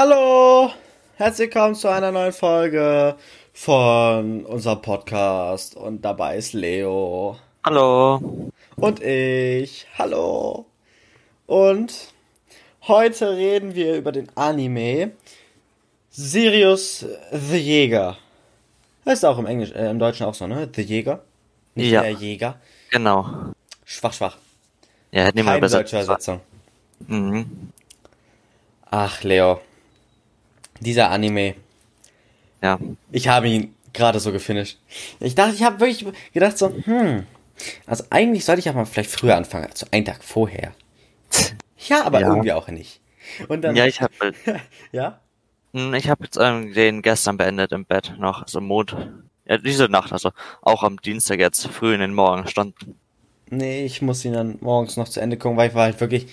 Hallo, herzlich willkommen zu einer neuen Folge von unserem Podcast und dabei ist Leo Hallo. und ich. Hallo. Und heute reden wir über den Anime Sirius the Jäger. Heißt auch im Englisch, äh, im Deutschen auch so, ne? The Jäger. Nicht Ja. der Jäger. Genau. Schwach, schwach. Ja, mal Keine übersetzt. deutsche Übersetzung. Mhm. Ach, Leo. Dieser Anime. Ja. Ich habe ihn gerade so gefinisht. Ich dachte, ich habe wirklich gedacht so, hm, also eigentlich sollte ich ja mal vielleicht früher anfangen, also einen Tag vorher. Ja, aber Ja. irgendwie auch nicht. Und dann, Ja, ich habe ja, ich hab jetzt ähm, den gestern beendet im Bett noch, also Mond. Ja, diese Nacht, also auch am Dienstag jetzt früh in den Morgenstunden. nee, ich muss ihn dann morgens noch zu Ende gucken, weil ich war halt wirklich,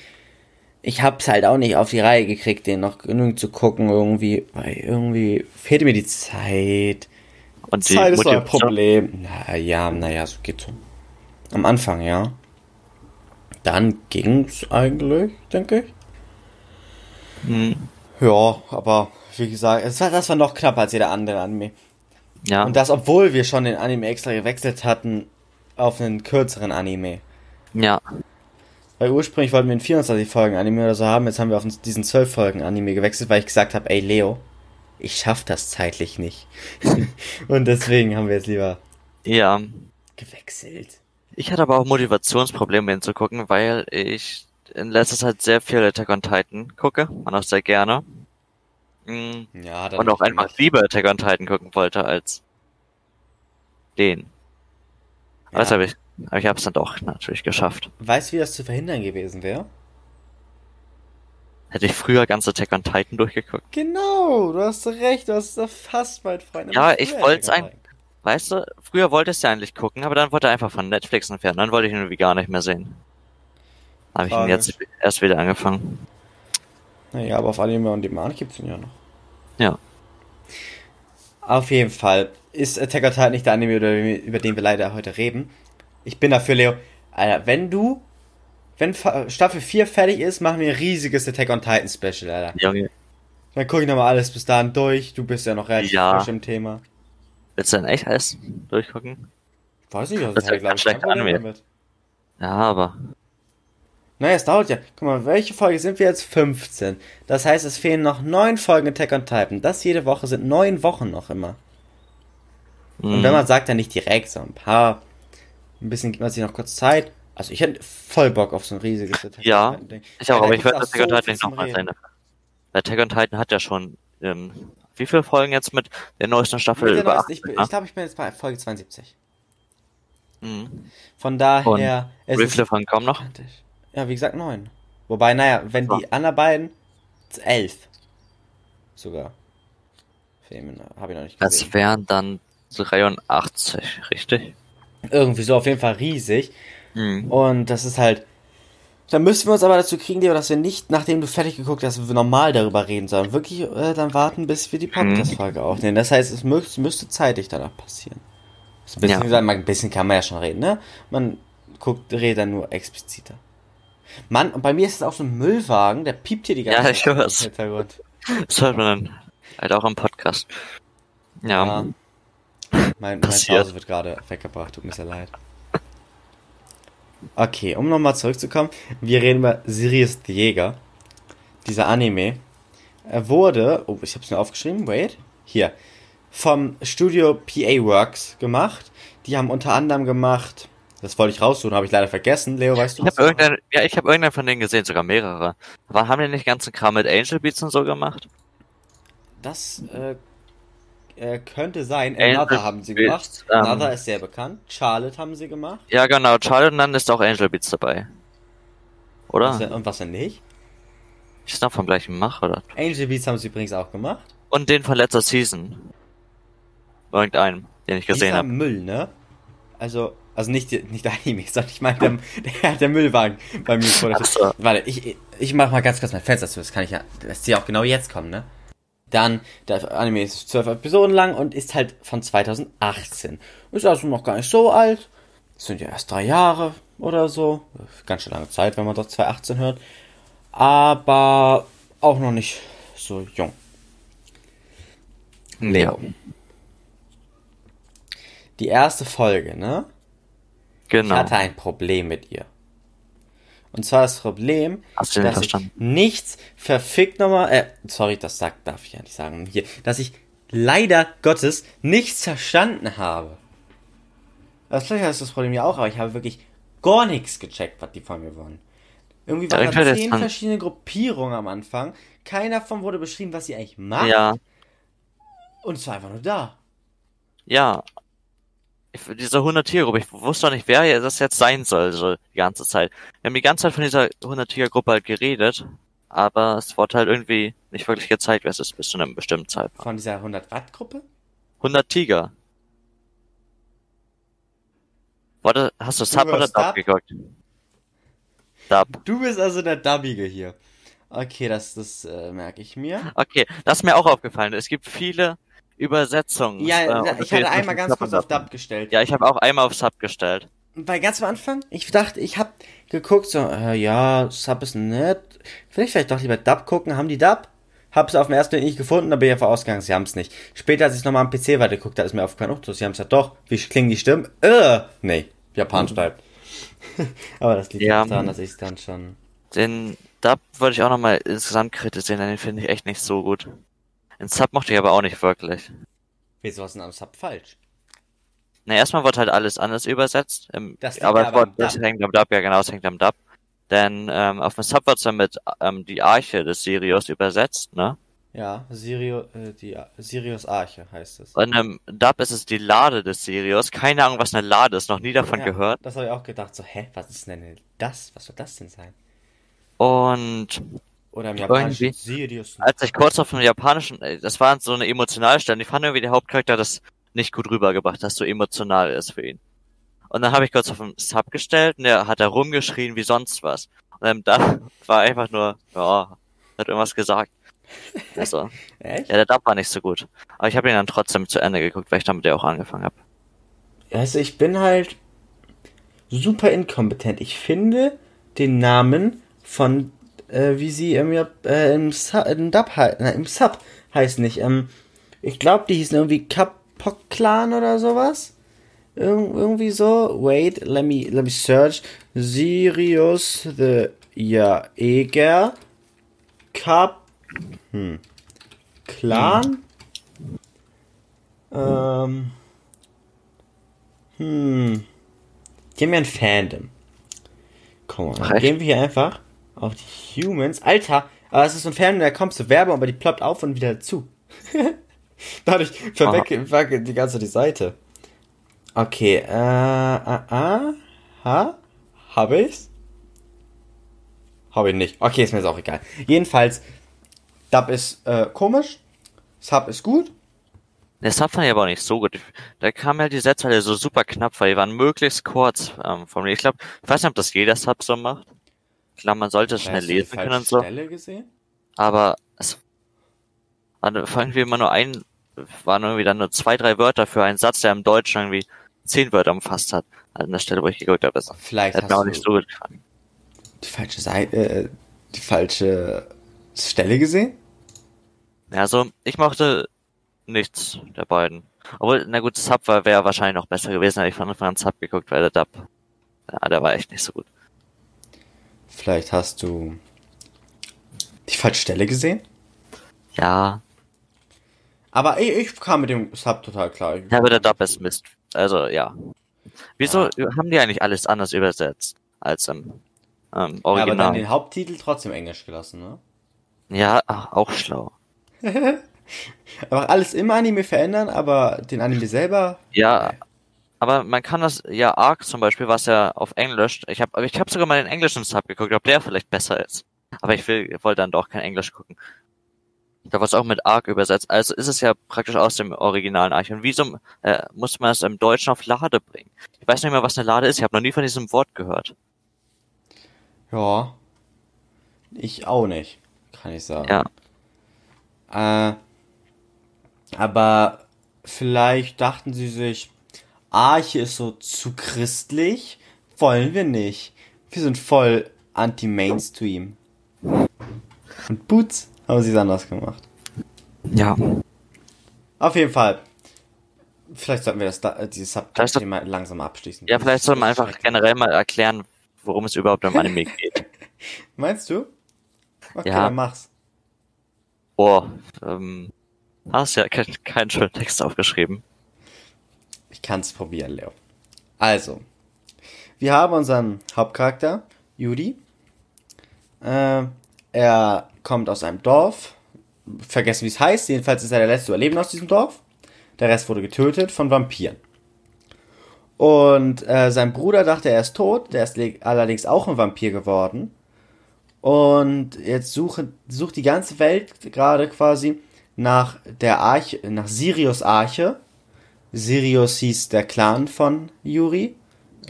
ich hab's halt auch nicht auf die Reihe gekriegt, den noch genug zu gucken irgendwie, weil irgendwie fehlte mir die Zeit. Und die Zeit ist ein Problem. Na ja, naja, so geht so. Am Anfang, ja. Dann ging's eigentlich, denke ich. Mhm. Ja, aber wie gesagt, es war, das war noch knapper als jeder andere Anime. Ja. Und das, obwohl wir schon den Anime extra gewechselt hatten auf einen kürzeren Anime. ja. Weil ursprünglich wollten wir einen 24 Folgen Anime oder so haben, jetzt haben wir auf diesen 12 Folgen Anime gewechselt, weil ich gesagt habe, ey Leo, ich schaff das zeitlich nicht. Und deswegen haben wir jetzt lieber Ja. gewechselt. Ich hatte aber auch Motivationsprobleme hinzugucken, weil ich in letzter Zeit sehr viel Attack on Titan gucke und auch sehr gerne. Mhm. Ja, Und auch einfach lieber Attack on Titan gucken wollte als den. Aber das Ja. habe ich, aber ich habe es dann doch natürlich geschafft. Weißt du, wie das zu verhindern gewesen wäre? Hätte ich früher ganz Attack on Titan durchgeguckt. Genau, du hast recht, du hast es fast, mein Freund. Ja, ich on ein- Titan. Weißt du, früher wollte ich ja eigentlich gucken, aber dann wollte er einfach von Netflix entfernen. Dann wollte ich ihn irgendwie gar nicht mehr sehen. Habe ich ihn jetzt erst wieder angefangen. Naja, aber auf Anime und Demand gibt's ihn ja noch. Ja. Auf jeden Fall ist Attack on Titan nicht der Anime, über den wir leider heute reden. Ich bin dafür, Leo. Alter, wenn du, wenn Staffel 4 fertig ist, machen wir ein riesiges Attack on Titan Special, Alter. Junge, Dann gucke ich nochmal alles bis dahin durch. Du bist ja noch relativ Ja. frisch im Thema. willst du denn echt alles durchgucken? Weiß nicht, Das ist ja glaub kein Problem damit. Ja, aber. Naja, es dauert ja. Guck mal, welche Folge sind wir jetzt? 15. Das heißt, es fehlen noch neun Folgen Attack on Titan. Das jede Woche sind neun Wochen noch immer. Und mh, wenn man sagt, dann nicht direkt, so ein paar, ein bisschen gibt man sich noch kurz Zeit. Also ich hätte voll Bock auf so ein riesiges Attack Ja, on Titan Ding. ich auch, Ja, da aber ich werde auch Attack on so Titan viel nicht nochmal. Weil Attack on Titan hat ja schon, ähm, wie viele Folgen jetzt mit der neuesten Staffel? Mit der neuesten- ich acht, ich ne? glaube, ich bin jetzt bei Folge 72. Mhm. Von daher, es Wie ist viele Folgen kommen noch? Ja, wie gesagt, neun. Wobei, naja, wenn die anderen beiden, elf. Sogar. Filme habe ich noch nicht gesehen. Das wären dann 83, richtig? Irgendwie so auf jeden Fall riesig. Mhm. Und das ist halt. Dann müssen wir uns aber dazu kriegen, Leo, dass wir nicht, nachdem du fertig geguckt hast, wir normal darüber reden, sondern wirklich äh, dann warten, bis wir die Podcast-Folge aufnehmen. Das heißt, es mü müsste zeitig danach passieren. So ein bisschen, Ja. gesagt, ein bisschen kann man ja schon reden, ne? Man guckt, redet dann nur expliziter. Mann, und bei mir ist es auch so ein Müllwagen, der piept hier die ganze Ja, ich hör's. Das hört man dann halt auch im Podcast. Ja. Ja. Mein, mein. Zuhause wird gerade weggebracht, tut mir sehr leid. Okay, um nochmal zurückzukommen, wir reden über Sirius the Jäger. Dieser Anime. Er wurde, oh, ich hab's mir aufgeschrieben, wait, hier, vom Studio PA Works gemacht. Die haben unter anderem gemacht, das wollte ich raussuchen, habe ich leider vergessen. Leo, weißt du Ich habe was? irgendeinen, ja, ich habe irgendeinen von denen gesehen, sogar mehrere. Aber haben die nicht ganzen Kram mit Angel Beats und so gemacht? Das äh, äh, könnte sein. Angel Another haben sie gemacht. Beats, ähm, Another ist sehr bekannt. Charlotte haben sie gemacht. Ja, genau. Charlotte und dann ist auch Angel Beats dabei. Oder? Was denn, und was denn nicht? Ist noch vom gleichen Mach, oder? Angel Beats haben sie übrigens auch gemacht. Und den von letzter Season. Irgendeinen, den ich gesehen habe. Müll, ne? Also, also nicht, nicht der Anime, sondern ich meine der, der, der Müllwagen bei mir vor der. Warte, ich, ich mach mal ganz kurz mein Fenster zu, das kann ich ja, das die auch genau jetzt kommen, ne? Dann, der Anime ist zwölf Episoden lang und ist halt von 2018. Ist also noch gar nicht so alt. Das sind ja erst drei Jahre oder so. Ganz schön lange Zeit, wenn man doch 2018 hört. Aber auch noch nicht so jung. Leo. Ja, Die erste Folge, ne? Ich genau. hatte ein Problem mit ihr. Und zwar das Problem, Hast dass ich nichts verfickt nochmal, äh, sorry, das sagt, darf ich ja nicht sagen, hier, dass ich leider Gottes nichts verstanden habe. Das vielleicht ist das Problem ja auch, aber ich habe wirklich gar nichts gecheckt, was die von mir wollen. Irgendwie waren da das zehn verschiedene Gruppierungen am Anfang. Keiner davon wurde beschrieben, was sie eigentlich macht. Ja, Und es war einfach nur da. ja. Ich, diese 100-Tier-Gruppe, ich wusste auch nicht, wer das jetzt sein soll, so die ganze Zeit. Wir haben die ganze Zeit von dieser 100-Tier-Gruppe halt geredet, aber es wurde halt irgendwie nicht wirklich gezeigt, wer es ist, bis zu einem bestimmten Zeitpunkt. Von dieser 100-Watt-Gruppe? 100 Tiger. Warte, hast du Sub oder Dub? geguckt? Dub. Du bist also der Dubbige hier. Okay, das, das äh, merke ich mir. Okay, das ist mir auch aufgefallen. Es gibt viele Übersetzungen. Ja, äh, ich hatte einmal ganz kurz auf Dub gestellt. Ja, ich habe auch einmal auf Sub gestellt. Weil ganz am Anfang, ich dachte, ich hab geguckt, so, äh, ja, Sub ist nett. Vielleicht vielleicht doch lieber Dub gucken. Haben die Dub? Hab's auf dem ersten Bild nicht gefunden, aber bin ich davon ausgegangen, sie haben's nicht. Später, als ich nochmal am PC weitergeguckt habe, ist mir aufgefallen, oh, sie haben's ja doch. Wie klingen die Stimmen? Äh, nee, Japanisch bleibt. aber das liegt Ja. daran, dass ich dann schon... Den Dub wollte ich auch nochmal insgesamt kritisieren, denn den finde ich echt nicht so gut. Den Sub mochte ich aber auch nicht wirklich. Wieso ist denn am Sub falsch? Na, erstmal wird halt alles anders übersetzt. Ähm, Das aber ja wird, das hängt am Dub, ja genau, es hängt am Dub. Denn ähm, auf dem Sub wird dann mit ähm, die Arche des Sirius übersetzt, ne? Ja, Sirio, äh, die Sirius Arche heißt es. Und im Dub ist es die Lade des Sirius. Keine Ahnung, was eine Lade ist, noch nie davon Ja, gehört. Das habe ich auch gedacht, so, hä, was ist denn das? Was soll das denn sein? Und Oder im Japanischen Sirius. als ich kurz auf dem japanischen, äh, das war so eine emotionale Stelle, ich fand irgendwie der Hauptcharakter das nicht gut rübergebracht, dass so emotional ist für ihn. Und dann habe ich kurz auf den Sub gestellt und der hat da rumgeschrien wie sonst was. Und dann da war einfach nur, ja, hat irgendwas gesagt. Also, Echt? ja, der Dub war nicht so gut. Aber ich habe ihn dann trotzdem zu Ende geguckt, weil ich damit ja auch angefangen habe. Also ich bin halt super inkompetent. Ich finde den Namen von, äh, wie sie im, Jap- äh, im, Su im, Dub na, im Sub heißt nicht. Ähm, ich glaube, die hießen irgendwie Kapok-Clan oder sowas. Irg irgendwie so. Wait, let me, let me search. Sirius the Jaeger. Kap. Hm. Clan. Ähm. Hm. Die haben ja ein Fandom. Komm mal, gehen wir hier einfach auf die Humans. Alter, aber es ist so ein Fandom, da kommt zur Werbung, aber die ploppt auf und wieder zu. Dadurch verwecke die ganze die Seite. Okay, äh, äh, äh, ha? Habe ich's? Habe ich nicht. Okay, ist mir jetzt auch egal. Jedenfalls, Dub ist äh, komisch, Sub ist gut. Der Sub fand ich aber auch nicht so gut. Da kamen halt die Sätze alle so super knapp, weil die waren möglichst kurz ähm, von mir. Ich glaube, ich weiß nicht, ob das jeder Sub so macht. Klar, man sollte es schnell lesen können und so. Stelle gesehen? Aber es war irgendwie immer nur ein, waren irgendwie dann nur zwei, drei Wörter für einen Satz, der im Deutschen irgendwie zehn Wörter umfasst hat. Also an der Stelle, wo ich geguckt habe, das Vielleicht hat mir auch nicht so gut gefallen. die falsche Seite, äh, die falsche Stelle gesehen? Ja, also ich mochte nichts der beiden. Obwohl, na gut, Sub war wäre wahrscheinlich noch besser gewesen, hätte ich von Anfang an Sub geguckt, weil der Dub, ja, der war echt nicht so gut. Vielleicht hast du die falsche Stelle gesehen? Ja, Aber ich, ich kam mit dem Sub total klar. Ich, ja aber der Dub ist Mist. Also, ja. Wieso haben die eigentlich alles anders übersetzt als im ähm, aber dann Original? den Haupttitel trotzdem englisch gelassen, ne? ja, ach, auch schlau. Aber alles im Anime verändern, aber den Anime selber. Ja, aber man kann das, ja, Arc zum Beispiel, was ja auf Englisch, ich habe ich hab sogar mal den englischen Sub geguckt, ob der vielleicht besser ist. Aber ich will, wollte dann doch kein Englisch gucken. Da war es auch mit Arc übersetzt. Also ist es ja praktisch aus dem originalen Arc. Und wieso äh, muss man es im Deutschen auf Lade bringen? Ich weiß nicht mehr, was eine Lade ist. Ich habe noch nie von diesem Wort gehört. Ja. Ich auch nicht, kann ich sagen. Ja. Äh, aber vielleicht dachten sie sich, Arche ist so zu christlich, wollen wir nicht. Wir sind voll anti-Mainstream. Und Boots Haben sie es anders gemacht. Ja. Auf jeden Fall. Vielleicht sollten wir das da, äh, dieses Subthema langsam abschließen. Ja, vielleicht soll man einfach generell mal erklären, worum es überhaupt im Anime geht. Meinst du? Okay, Ja. dann mach's. Boah, ähm, hast ja keinen keinen schönen Text aufgeschrieben. Ich kann's probieren, Leo. Also, wir haben unseren Hauptcharakter, Yuri. Äh, er kommt aus einem Dorf. Vergessen, wie es heißt. Jedenfalls ist er der letzte Überlebende aus diesem Dorf. Der Rest wurde getötet von Vampiren. Und äh, sein Bruder dachte, er ist tot. Der ist le- allerdings auch ein Vampir geworden. Und jetzt suche, sucht die ganze Welt gerade quasi nach der Arche, nach Sirius Arche. Sirius hieß der Clan von Yuri.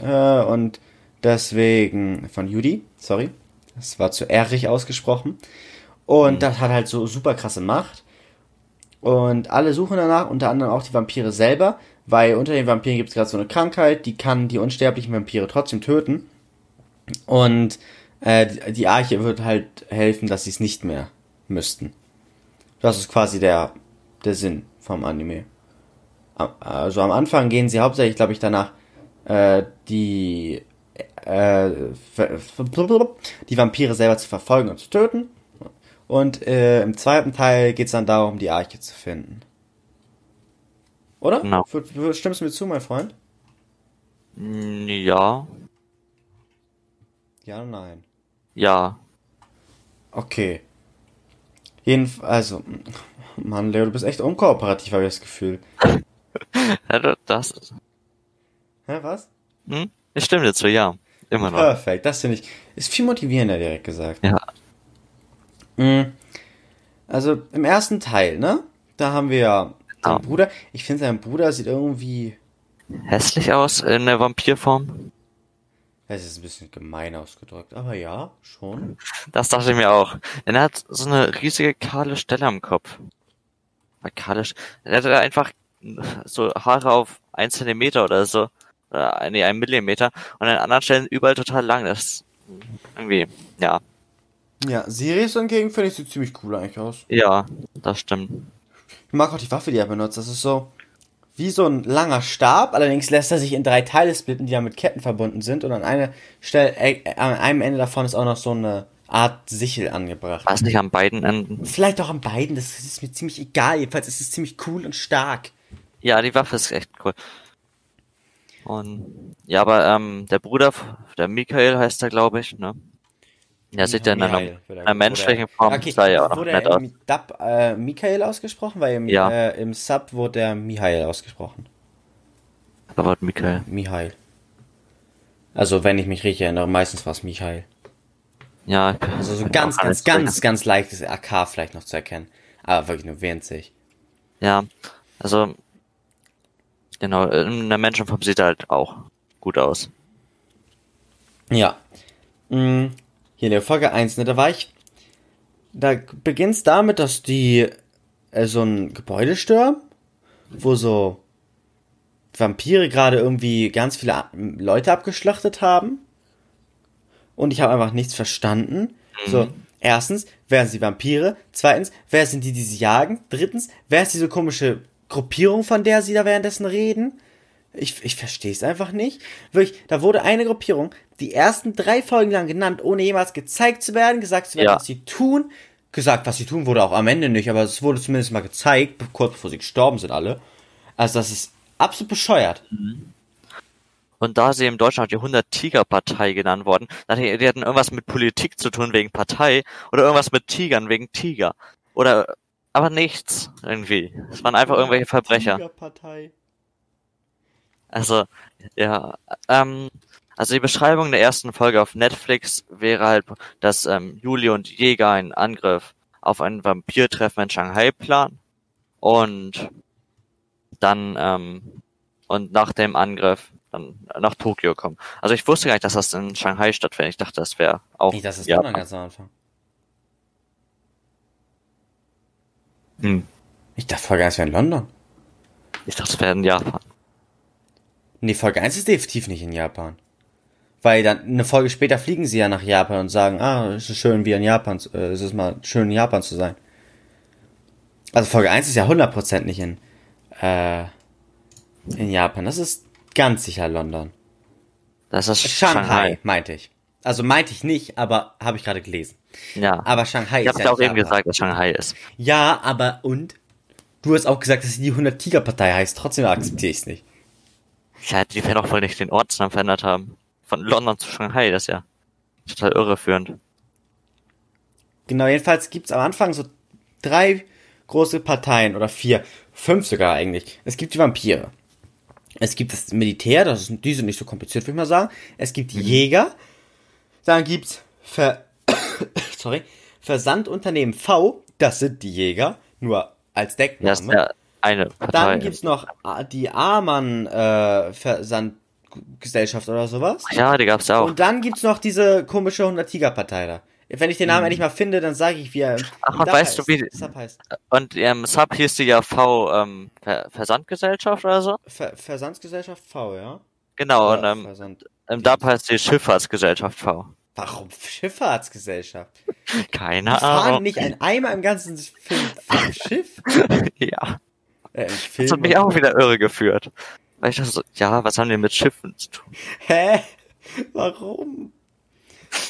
Äh, und deswegen, von Yuri, sorry. Das war zu errig ausgesprochen. Und das hat halt so super krasse Macht. Und alle suchen danach, unter anderem auch die Vampire selber, weil unter den Vampiren gibt es gerade so eine Krankheit, die kann die unsterblichen Vampire trotzdem töten. Und äh, die- die Arche wird halt helfen, dass sie es nicht mehr müssten. Das ist quasi der, der Sinn vom Anime. Also am Anfang gehen sie hauptsächlich, glaube ich, danach äh, die äh, die Vampire selber zu verfolgen und zu töten. Und äh, im zweiten Teil geht es dann darum, die Arche zu finden. Oder? Genau. Stimmst du mir zu, mein Freund? Mm, Ja, Ja oder nein? ja. Okay. Jedenfalls, also, Mann, Leo, du bist echt unkooperativ, habe ich das Gefühl. Das, Hä, was? hm? Ich stimme dir zu, ja. Immer noch. Perfekt, das finde ich, ist viel motivierender, direkt gesagt. Ja. Mhm. Also, im ersten Teil, ne? Da haben wir ja Ja. seinen Bruder. Ich finde, sein Bruder sieht irgendwie, Hässlich aus in der Vampirform? es ist ein bisschen gemein ausgedrückt, aber ja, schon. Das dachte ich mir auch. Denn er hat so eine riesige kahle Stelle am Kopf. Kahle, er hatte einfach so Haare auf ein Zentimeter oder so. Oder, nee, ein Millimeter. Und an anderen Stellen überall total lang. Das ist irgendwie, ja. Ja, Sirius hingegen finde ich sieht ziemlich cool eigentlich aus. Ja, das stimmt. Ich mag auch die Waffe, die er benutzt. Das ist so wie so ein langer Stab. Allerdings lässt er sich in drei Teile splitten, die ja mit Ketten verbunden sind. Und an einer Stelle, äh, an einem Ende davon ist auch noch so eine Art Sichel angebracht. War es nicht an beiden Enden? Vielleicht auch an beiden. Das ist mir ziemlich egal. Jedenfalls ist es ziemlich cool und stark. Ja, die Waffe ist echt cool. Und ja, aber ähm, der Bruder, der Michael heißt er, glaube ich, ne? Ja, sieht ja in einer, einer menschlichen Form Okay, sah ja auch wurde nett er aus. im Dub äh, Michael ausgesprochen? Weil im, Ja. äh, im Sub wurde er Michael ausgesprochen. Aber wird Michael. Michael. Also, wenn ich mich richtig erinnere, meistens war es Michael. Ja, Also so ganz, auch ganz, ganz, ganz leichtes AK vielleicht noch zu erkennen. Aber wirklich nur winzig. Ja, also genau, in der Menschenform sieht er halt auch gut aus. Ja. Mm, Hier in der Folge 1, ne, da war ich. Da beginnt's damit, dass die äh, so ein Gebäude stürmen, wo so Vampire gerade irgendwie ganz viele A- Leute abgeschlachtet haben. Und ich habe einfach nichts verstanden. So, erstens, wer sind die Vampire? Zweitens, wer sind die, die sie jagen? Drittens, wer ist diese komische Gruppierung, von der sie da währenddessen reden? Ich, ich verstehe es einfach nicht. Wirklich, da wurde eine Gruppierung die ersten drei Folgen lang genannt, ohne jemals gezeigt zu werden, gesagt zu werden, Ja. was sie tun. Gesagt, was sie tun, wurde auch am Ende nicht, aber es wurde zumindest mal gezeigt, kurz bevor sie gestorben sind alle. Also das ist absolut bescheuert. Und da sie im Deutschland die 100 Tiger Partei genannt worden, ich, die hatten irgendwas mit Politik zu tun wegen Partei oder irgendwas mit Tigern wegen Tiger. Oder, aber nichts irgendwie. Es waren einfach irgendwelche Verbrecher. Also, ja, ähm, also die Beschreibung der ersten Folge auf Netflix wäre halt, dass ähm, Juli und Jäger einen Angriff auf ein Vampirtreffen in Shanghai planen und dann ähm, und nach dem Angriff dann nach Tokio kommen. Also ich wusste gar nicht, dass das in Shanghai stattfindet. Ich dachte, das wäre auch Nicht, das ist ja. Ganz am Anfang. Hm. Ich dachte, Folge 1 wäre in London. Ich dachte, es wäre in Japan. Nee, Folge 1 ist definitiv nicht in Japan. Weil dann eine Folge später fliegen sie ja nach Japan und sagen, ah, es ist schön, wie in Japan, zu- äh, es ist mal schön in Japan zu sein. Also Folge 1 ist ja 100% nicht in, äh, in Japan. Das ist ganz sicher London. Das ist Shanghai, Shanghai. meinte ich. Also meinte ich nicht, aber habe ich gerade gelesen. Ja. Aber Shanghai ich ist habe ja auch eben gesagt, dass Shanghai ist. Ja, aber und? Du hast auch gesagt, dass sie die 100-Tiger-Partei heißt. Trotzdem akzeptiere ich es nicht. Ja, die werden auch wohl nicht den Ortsnamen verändert haben. Von London zu Shanghai, das ist ja total irreführend. Genau, jedenfalls gibt's am Anfang so drei große Parteien oder vier, fünf sogar eigentlich. Es gibt die Vampire. Es gibt das Militär, das ist, die sind nicht so kompliziert, würde ich mal sagen. Es gibt die Jäger. Dann gibt's Ver Sorry, Versandunternehmen V, das sind die Jäger, nur als Deckname. Das ist ja eine Partei. Dann gibt's noch A- die Amann äh, Versandgesellschaft oder sowas. ja, die gab's ja auch. Und dann gibt's noch diese komische 100-Tiger-Partei da. Wenn ich den Namen endlich mal finde, dann sage ich, wie er im. Ach, und weißt du, heißt. wie- Sub heißt. Und ähm, Sub hieß die ja V ähm, Ver Versandgesellschaft oder so? Ver Versandsgesellschaft V, ja? Genau, und Oder ähm, Versand. im Dub heißt die Schifffahrtsgesellschaft V. Warum Schifffahrtsgesellschaft? Keine Die fahren Ahnung. nicht ein Eimer im ganzen Film, Film Schiff? ja, Äh, das hat mich auch wieder irre geführt. Weil ich dachte so, ja, was haben die mit Schiffen zu tun? Hä? Warum?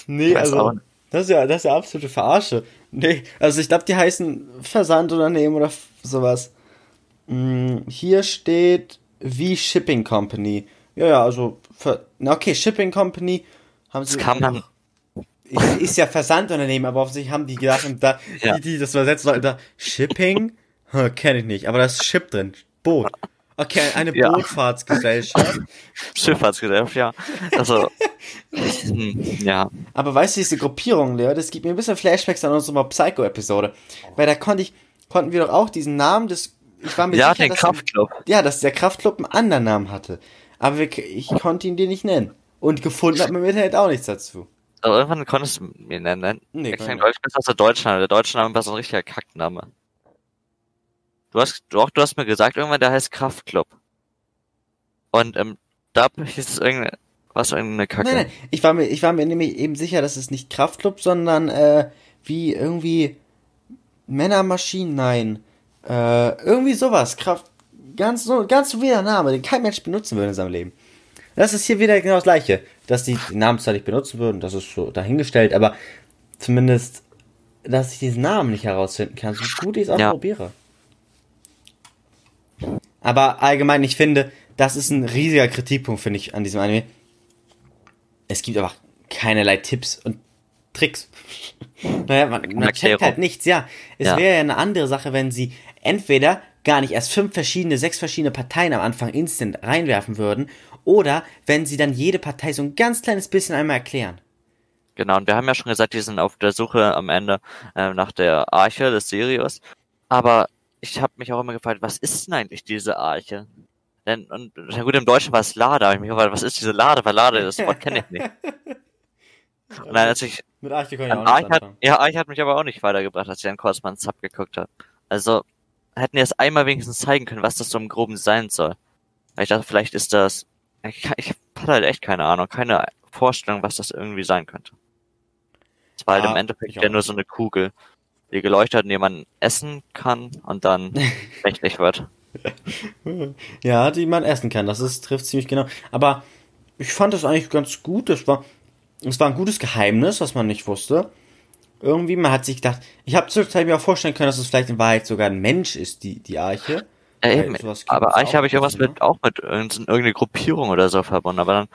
Nee, also. Das ist ja, das ist ja absolute Verarsche. Nee, also ich glaube, die heißen Versandunternehmen oder sowas. Hm, hier steht wie Shipping Company. Ja, ja, also, ver na okay, Shipping Company haben sie. Das kann man, Ist, ist ja Versandunternehmen, aber offensichtlich haben die gedacht, und da, Ja. die, die das übersetzen sollten, da, Shipping? Hm, Kenne ich nicht, aber da ist Ship drin. Boot. Okay, eine Ja. Bootfahrtsgesellschaft. Schifffahrtsgesellschaft, ja. Also, hm, ja. Aber weißt du, diese Gruppierung, Leo, das gibt mir ein bisschen Flashbacks an unsere Psycho-Episode. Weil da konnte ich, konnten wir doch auch diesen Namen des, ich war mir Ja, sicher, den dass, Kraftclub. ja, dass der Kraftclub einen anderen Namen hatte. Aber wir, ich konnte ihn dir nicht nennen. Und gefunden hat man im Internet auch nichts dazu. Aber irgendwann konntest du mir nennen. Nee, ich kann kenne, ich glaube ich, besser als der deutsche Name. Der deutsche Name war so ein richtiger Kackname. Du hast, doch, du hast mir gesagt, irgendwann der heißt Kraftclub. Und im Dub hieß es irgendeine, was irgendeine Kacke. Nein, nein, ich war mir, ich war mir nämlich eben sicher, dass es nicht Kraftclub, sondern, äh, wie irgendwie Männermaschinen, nein. Äh, irgendwie sowas. Kraft, ganz so, ganz so wieder Name, den kein Mensch benutzen würde in seinem Leben. Das ist hier wieder genau das gleiche. Dass die den Namen zwar nicht benutzen würden, das ist so dahingestellt, aber zumindest, dass ich diesen Namen nicht herausfinden kann, so gut ich es auch Ja. probiere. Aber allgemein, ich finde, das ist ein riesiger Kritikpunkt, finde ich, an diesem Anime. Es gibt einfach keinerlei Tipps und Tricks. naja, man, man checkt halt nichts, ja. Es Ja. wäre ja eine andere Sache, wenn sie entweder gar nicht erst fünf verschiedene, sechs verschiedene Parteien am Anfang instant reinwerfen würden, oder wenn sie dann jede Partei so ein ganz kleines bisschen einmal erklären. Genau, und wir haben ja schon gesagt, die sind auf der Suche am Ende äh, nach der Arche des Sirius. Aber ich habe mich auch immer gefragt, was ist denn eigentlich diese Arche? Denn, und na gut, im Deutschen war es Lade, aber ich mich gefragt, was ist diese Lade? Weil Lade, das Wort kenne ich nicht. Und dann, als ich, Mit Arche kann ich auch nicht Arche hat, ja, Arche hat mich aber auch nicht weitergebracht, als ich dann kurz mal einen Sub geguckt habe. Also, hätten die es einmal wenigstens zeigen können, was das so im Groben sein soll. Weil ich dachte, vielleicht ist das, ich, ich hatte halt echt keine Ahnung, keine Vorstellung, was das irgendwie sein könnte. Es war halt im Endeffekt ja nur so eine Kugel, die geleuchtet hat, und die man essen kann und dann mächtig wird. Ja, die man essen kann. Das ist, trifft ziemlich genau. Aber ich fand das eigentlich ganz gut. Das war, es war ein gutes Geheimnis, was man nicht wusste. Irgendwie, man hat sich gedacht, ich habe zwischenzeitlich mir auch vorstellen können, dass es vielleicht in Wahrheit sogar ein Mensch ist, die, die Arche. Ja, Weil eben, aber eigentlich habe ich irgendwas ne? mit, auch mit irgendein- irgendeine Gruppierung oder so verbunden, aber dann,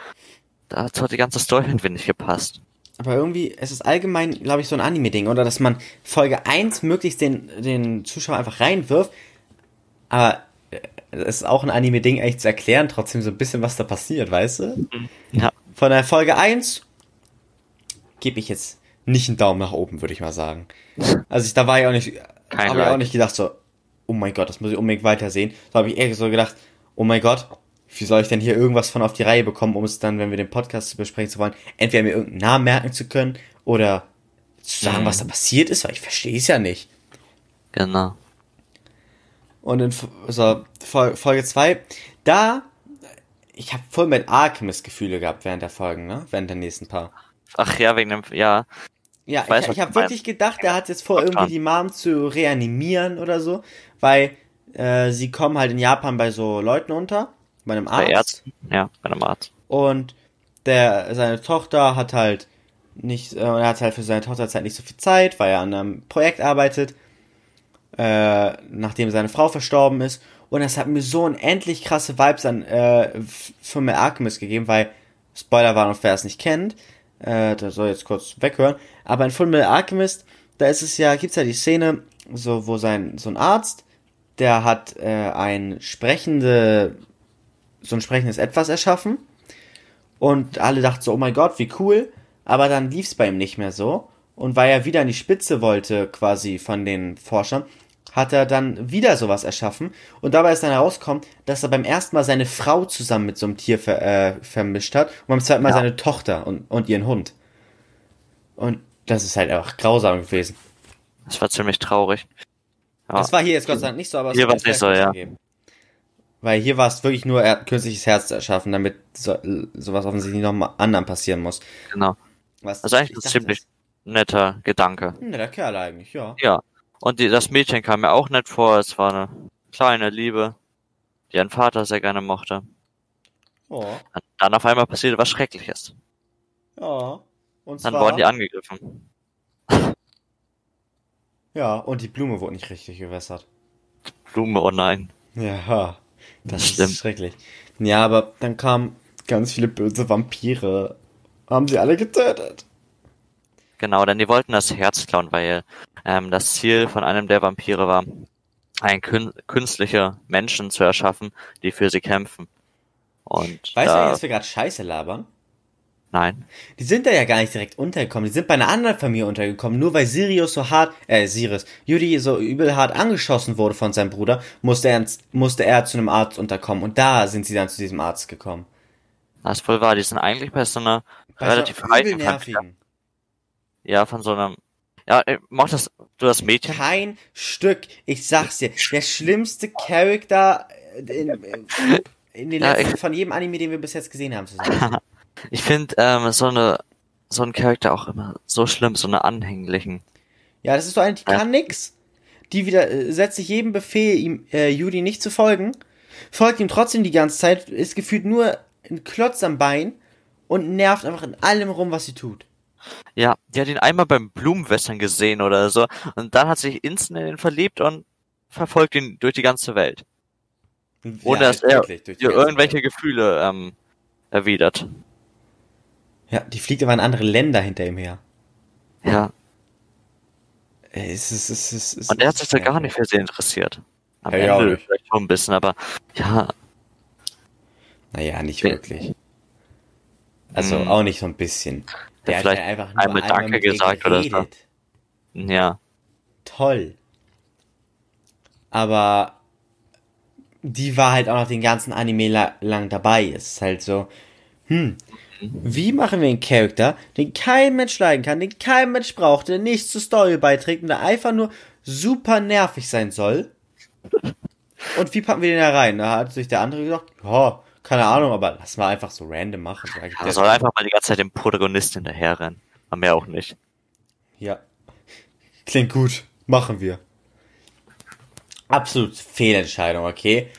dazu hat die ganze Story irgendwie nicht gepasst. Aber irgendwie, es ist allgemein, glaube ich, so ein Anime-Ding, oder? Dass man Folge 1 möglichst den, den Zuschauer einfach reinwirft. Aber äh, es ist auch ein Anime-Ding, eigentlich zu erklären, trotzdem so ein bisschen, was da passiert, weißt du? Ja, Von der Folge 1 gebe ich jetzt nicht einen Daumen nach oben, würde ich mal sagen. Also ich, da war ich auch nicht, habe ich auch nicht gedacht so, oh mein Gott, das muss ich unbedingt weitersehen. Da habe ich eher so gedacht, oh mein Gott, wie soll ich denn hier irgendwas von auf die Reihe bekommen, um es dann, wenn wir den Podcast besprechen zu wollen, entweder mir irgendeinen Namen merken zu können oder zu sagen, Mhm. was da passiert ist, weil ich verstehe es ja nicht. genau. Und in F- so, Fol- Folge 2, da, ich habe voll mit Alchemist Gefühle gehabt während der Folgen, ne? Während der nächsten paar. Ach ja, wegen dem, ja. Ja, ich, ich, ich habe wirklich gedacht, er hat jetzt vor, irgendwie die Mom zu reanimieren oder so, weil äh, sie kommen halt in Japan bei so Leuten unter, bei einem Arzt. Bei Ärzten. Ja, bei einem Arzt. Und der, seine Tochter hat halt nicht, äh, er hat halt für seine Tochter halt nicht so viel Zeit, weil er an einem Projekt arbeitet, äh, nachdem seine Frau verstorben ist. Und das hat mir so unendlich krasse Vibes an äh, Metal Alchemist gegeben, weil Spoiler war noch, wer es nicht kennt, äh, der soll jetzt kurz weghören. Aber in Full Metal Alchemist, da ist es ja, gibt's ja die Szene, so wo sein so ein Arzt, der hat äh, ein sprechende, so ein sprechendes Etwas erschaffen und alle dachten so, oh mein Gott, wie cool. Aber dann lief's bei ihm nicht mehr so. Und weil er wieder an die Spitze wollte, quasi von den Forschern, hat er dann wieder sowas erschaffen. Und dabei ist dann herausgekommen, dass er beim ersten Mal seine Frau zusammen mit so einem Tier ver äh, vermischt hat und beim zweiten Mal Ja. seine Tochter und, und ihren Hund. Und das ist halt einfach grausam gewesen. Das war ziemlich traurig. Ja. Das war hier jetzt Gott sei Dank nicht so, aber es Hier hat war's nicht so, ja. gegeben. Weil hier war es wirklich nur, er künstliches Herz erschaffen, damit so, sowas offensichtlich noch mal anderen passieren muss. genau. Was, Also eigentlich ich ein ziemlich netter Gedanke. Netter Kerl eigentlich, ja. Ja. Und die, das Mädchen kam mir auch nett vor. Es war eine kleine Liebe, die ihren Vater sehr gerne mochte. Ja, Dann auf einmal passierte was Schreckliches. ja. Und Dann zwar, wurden die angegriffen. Ja, und die Blume wurde nicht richtig gewässert. Blume, oh nein. Ja, das Stimmt. ist schrecklich. Ja, aber dann kamen ganz viele böse Vampire. Haben sie alle getötet. Genau, denn die wollten das Herz klauen, weil ähm, das Ziel von einem der Vampire war, ein kün künstliche Menschen zu erschaffen, die für sie kämpfen. Und Weißt du, dass wir gerade Scheiße labern? Nein, Die sind da ja gar nicht direkt untergekommen. Die sind bei einer anderen Familie untergekommen. Nur weil Sirius so hart, äh, Sirius, Judy so übel hart angeschossen wurde von seinem Bruder, musste er, musste er zu einem Arzt unterkommen. Und da sind sie dann zu diesem Arzt gekommen. das ist wohl wahr. Die sind eigentlich bei so einer Bei so relativ reichen Familie. nervigen. Ja, von so einem. Ja, äh, mochtest das, du das Mädchen? Kein Stück. Ich sag's dir. Der schlimmste Charakter in, in, in den Ja, letzten, von jedem Anime, den wir bis jetzt gesehen haben, zusammen. Ich finde ähm, so eine so ein Charakter auch immer so schlimm, so eine anhänglichen. Ja, das ist so eine, die Ja. kann nix. Die wieder, äh, setzt sich jedem Befehl, ihm, äh, Judy nicht zu folgen, folgt ihm trotzdem die ganze Zeit, ist gefühlt nur ein Klotz am Bein und nervt einfach in allem rum, was sie tut. Ja, die hat ihn einmal beim Blumenwässern gesehen oder so und dann hat sich instant in ihn verliebt und verfolgt ihn durch die ganze Welt. Ohne dass er wirklich, irgendwelche Welt. Gefühle ähm, erwidert. Ja, die fliegt aber in andere Länder hinter ihm her. Ja. Äh, Es ist, es ist, es ist, Und er hat sich da gar nicht für sie interessiert. Am Ja, ja, Ende vielleicht schon ein bisschen, aber ja, Naja, nicht wirklich. Also Hm. auch nicht so ein bisschen. Der hat vielleicht ja einfach nur einmal Danke gesagt oder so. ja. Toll. Aber die war halt auch noch den ganzen Anime la lang dabei. Es ist halt so, hm, wie machen wir einen Charakter, den kein Mensch leiden kann, den kein Mensch braucht, der nichts zur Story beiträgt und der einfach nur super nervig sein soll? Und wie packen wir den da rein? Da hat sich der andere gesagt, ja, keine Ahnung, aber lass mal einfach so random machen. Er es- soll einfach mal die ganze Zeit dem Protagonisten hinterherrennen. Aber mehr auch nicht. Ja. Klingt gut. Machen wir. Absolut Fehlentscheidung, okay?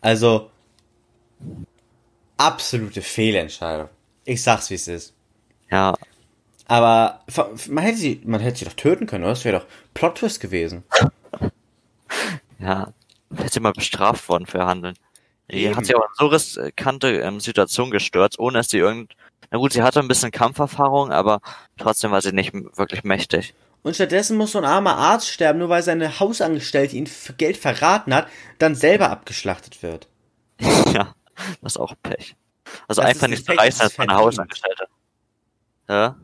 Also, absolute Fehlentscheidung. Ich sag's, wie es ist. Ja, Aber man hätte sie, man hätte sie doch töten können, oder? Das wäre doch Plot-Twist gewesen. ja. Hätte sie mal bestraft worden für ihr Handeln. Die Eben. hat sie auch in so riskante ähm, Situation gestürzt, ohne dass sie irgend... Na gut, sie hatte ein bisschen Kampferfahrung, aber trotzdem war sie nicht wirklich mächtig. Und stattdessen muss so ein armer Arzt sterben, nur weil seine Hausangestellte ihn für Geld verraten hat, dann selber abgeschlachtet wird. ja, das ist auch Pech. Also Das einfach nicht Pech, reißen als meine verdient. Hausangestellte. Ja?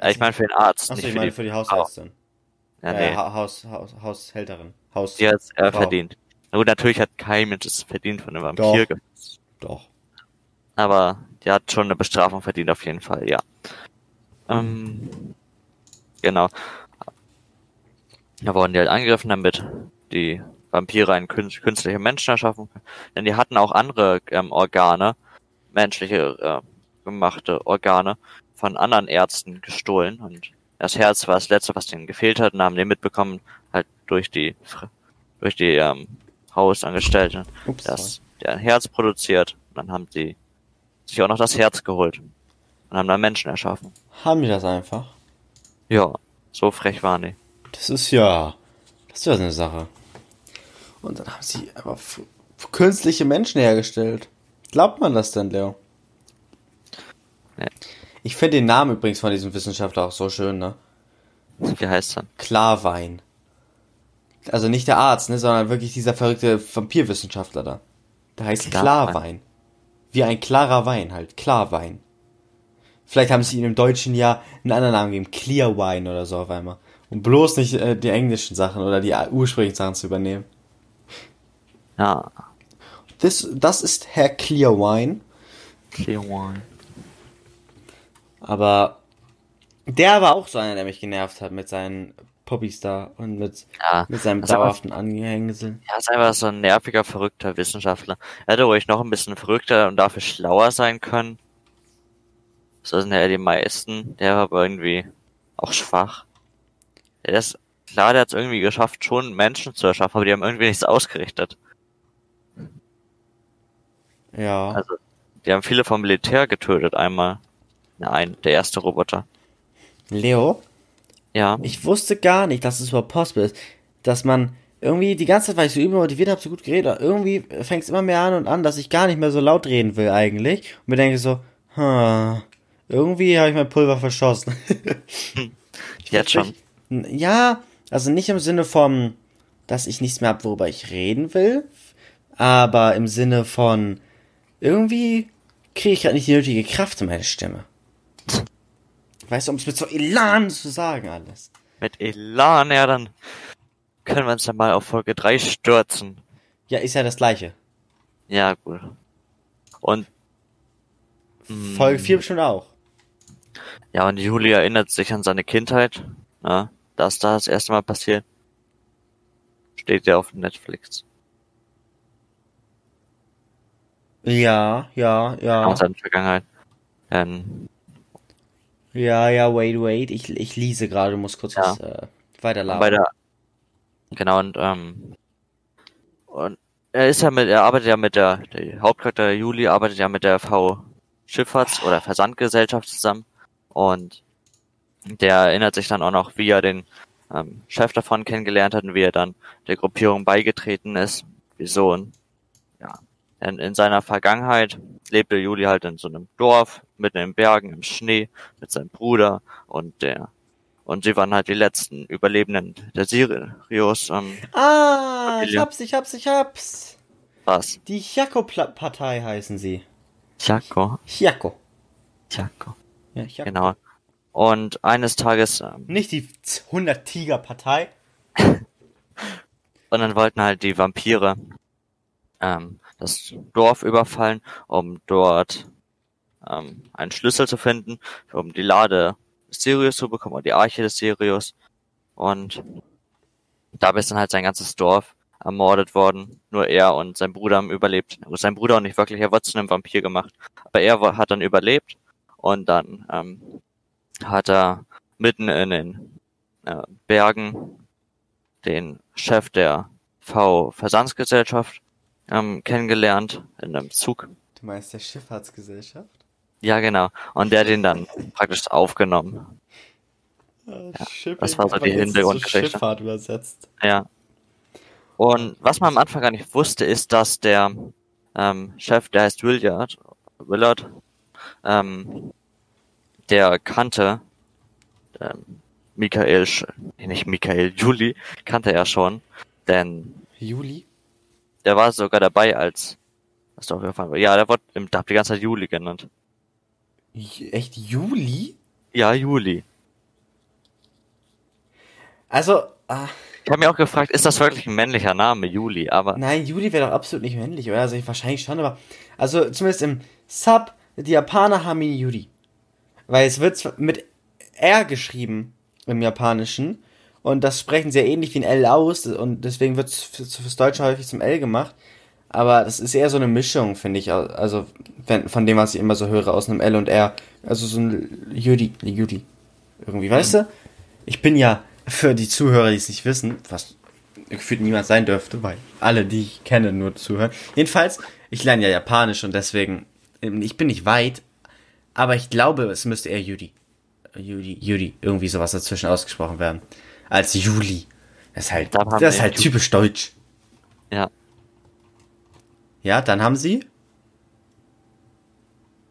ja ich meine für den Arzt, Achso, ich für meine die... für die Hausärztin. Ja, äh, nee, Ha- Haus, Haus, Haushälterin. Haus. die hat's äh, verdient. Na gut, natürlich hat kein Mensch es verdient von einem Vampir. Doch. Doch. Aber die hat schon eine Bestrafung verdient, auf jeden Fall, ja. Ähm, genau. Da wurden die halt angegriffen, damit die Vampire einen kün künstlichen Menschen erschaffen können. Denn die hatten auch andere ähm, Organe, menschliche äh, gemachte Organe, von anderen Ärzten gestohlen und das Herz war das Letzte, was denen gefehlt hat, und haben den mitbekommen, halt durch die, durch die ähm, Hausangestellte, Ups, dass der ein Herz produziert. Und dann haben sie sich auch noch das Herz geholt und haben dann Menschen erschaffen. Haben die das einfach? Ja, so frech waren die. Das ist ja. Das ist ja so eine Sache. Und dann haben sie f- künstliche Menschen hergestellt. Glaubt man das denn, Leo? Nee. Ich finde den Namen übrigens von diesem Wissenschaftler auch so schön, ne? Wie heißt dann? Klarwein. Also nicht der Arzt, ne, sondern wirklich dieser verrückte Vampirwissenschaftler da. Der heißt Klarwein. Klarwein. Wie ein klarer Wein halt. Klarwein. Vielleicht haben sie ihm im deutschen Jahr einen anderen Namen gegeben. Clear Wine oder so auf einmal. Um bloß nicht äh, die englischen Sachen oder die ursprünglichen Sachen zu übernehmen. Ja, Das, das ist Herr Clear Wine. Clear Wine. Aber der war auch so einer, der mich genervt hat mit seinen Puppys da und mit, Ja, mit seinem aber- dauerhaften Angehängsel. Er ist einfach so ein nerviger, verrückter Wissenschaftler. Er hätte ruhig noch ein bisschen verrückter und dafür schlauer sein können. So sind ja die meisten. Der war aber irgendwie auch schwach. Der ist, klar, der hat es irgendwie geschafft, schon Menschen zu erschaffen, aber die haben irgendwie nichts ausgerichtet. Ja. Also, die haben viele vom Militär getötet einmal. Nein, der erste Roboter. Leo, Ja, ich wusste gar nicht, dass es überhaupt possible ist, dass man irgendwie die ganze Zeit, weil ich so übermotiviert habe, so gut geredet, irgendwie fängt es immer mehr an und an, dass ich gar nicht mehr so laut reden will eigentlich. Und mir denke so, hm, irgendwie habe ich mein Pulver verschossen. jetzt schon. Ja, also nicht im Sinne von, dass ich nichts mehr habe, worüber ich reden will, aber im Sinne von, irgendwie kriege ich gerade nicht die nötige Kraft in meine Stimme. Weißt du, um es mit so Elan zu sagen alles. Mit Elan, ja, dann können wir uns dann mal auf Folge 3 stürzen. Ja, ist ja das gleiche. Ja, gut. Und Folge 4 bestimmt auch. Ja, und Juli erinnert sich an seine Kindheit, ne, dass da das erste Mal passiert. Steht ja auf Netflix. Ja, ja, ja. Aus seiner Vergangenheit. Ähm, Ja, ja, wait, wait. Ich, ich lese gerade, muss kurz Ja. was, äh, weiterladen. bei der, genau, und, ähm, und er ist ja mit, er arbeitet ja mit der, der Hauptcharakter Juli arbeitet ja mit der V Schifffahrts- oder Versandgesellschaft zusammen und der erinnert sich dann auch noch, wie er den ähm, Chef davon kennengelernt hat und wie er dann der Gruppierung beigetreten ist. Wieso? Und, ja. In, in seiner Vergangenheit lebte Juli halt in so einem Dorf, mitten in den Bergen, im Schnee, mit seinem Bruder und der und sie waren halt die letzten Überlebenden der Sirius. Ähm, ah, ich Familie. hab's, ich hab's, ich hab's. was? Die Chiaco-Partei heißen sie. Chaco. Chiaco. Chaco. Ja, Chiaco. Genau. Und eines Tages, ähm, Nicht die 100-Tiger-Partei. und dann wollten halt die Vampire ähm, das Dorf überfallen, um dort ähm, einen Schlüssel zu finden, um die Lade des Sirius zu bekommen, oder die Arche des Sirius. Und dabei ist dann halt sein ganzes Dorf ermordet worden. Nur er und sein Bruder haben überlebt. Sein Bruder auch nicht wirklich, er wurde zu einem Vampir gemacht. Aber er hat dann überlebt und dann ähm, hat er mitten in den äh, Bergen den Chef der V-Versandsgesellschaft ähm, kennengelernt in einem Zug. Du meinst der Schifffahrtsgesellschaft? Ja, genau. Und der hat ihn dann praktisch aufgenommen. Shipping, das war so die Hintergrundgeschichte. Schifffahrt übersetzt. Ja. Und was man am Anfang gar nicht wusste, ist, dass der ähm, Chef, der heißt Willard, Willard, ähm, der kannte ähm, Michael, nicht Michael, Juli, kannte er schon, denn Juli? Der war sogar dabei, als was da aufgefallen war. Ja, der wurde im Dub die ganze Zeit Juli genannt. Echt Juli? Ja, Juli. Also, ah, Ich habe mir auch gefragt, ist das wirklich ein männlicher Name, Juli? Aber nein, Juli wäre doch absolut nicht männlich, oder? Also ich, wahrscheinlich schon, aber also zumindest im Sub, die Japaner haben ihn Juli. Weil es wird zwar mit R geschrieben im Japanischen und das sprechen sie ja ähnlich wie ein L aus und deswegen wird es für, fürs Deutsche häufig zum L gemacht. Aber das ist eher so eine Mischung, finde ich. Also wenn, von dem, was ich immer so höre, aus einem L und R. Also so ein Judi, Judi. Irgendwie, weißt du? Ich bin ja für die Zuhörer, die es nicht wissen, was gefühlt niemand sein dürfte, weil alle, die ich kenne, nur zuhören. Jedenfalls, ich lerne ja Japanisch und deswegen, ähm, ich bin nicht weit, aber ich glaube, es müsste eher Yuri. Yuri, Yuri, irgendwie sowas dazwischen ausgesprochen werden. Als Juli. Das ist halt, das ist halt typisch deutsch. Ja. Ja, dann haben sie.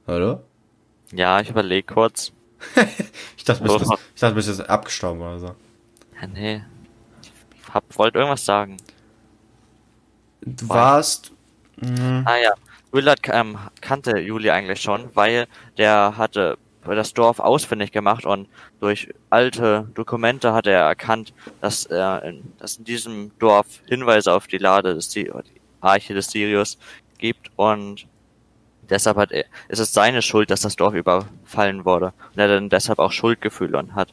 Hallo? Ja, ich überlege kurz. Ich dachte, du bist, ich dachte, du bist jetzt abgestorben oder so. Ja, nee. Ich hab, wollte irgendwas sagen. Du warst. Mh, Ah ja, Willard ähm, kannte Juli eigentlich schon, weil der hatte das Dorf ausfindig gemacht und durch alte Dokumente hat er erkannt, dass, er in, dass in diesem Dorf Hinweise auf die Lade des die Arche des Sirius gibt und deshalb hat er, ist es seine Schuld, dass das Dorf überfallen wurde. Und er hat dann deshalb auch Schuldgefühle und hat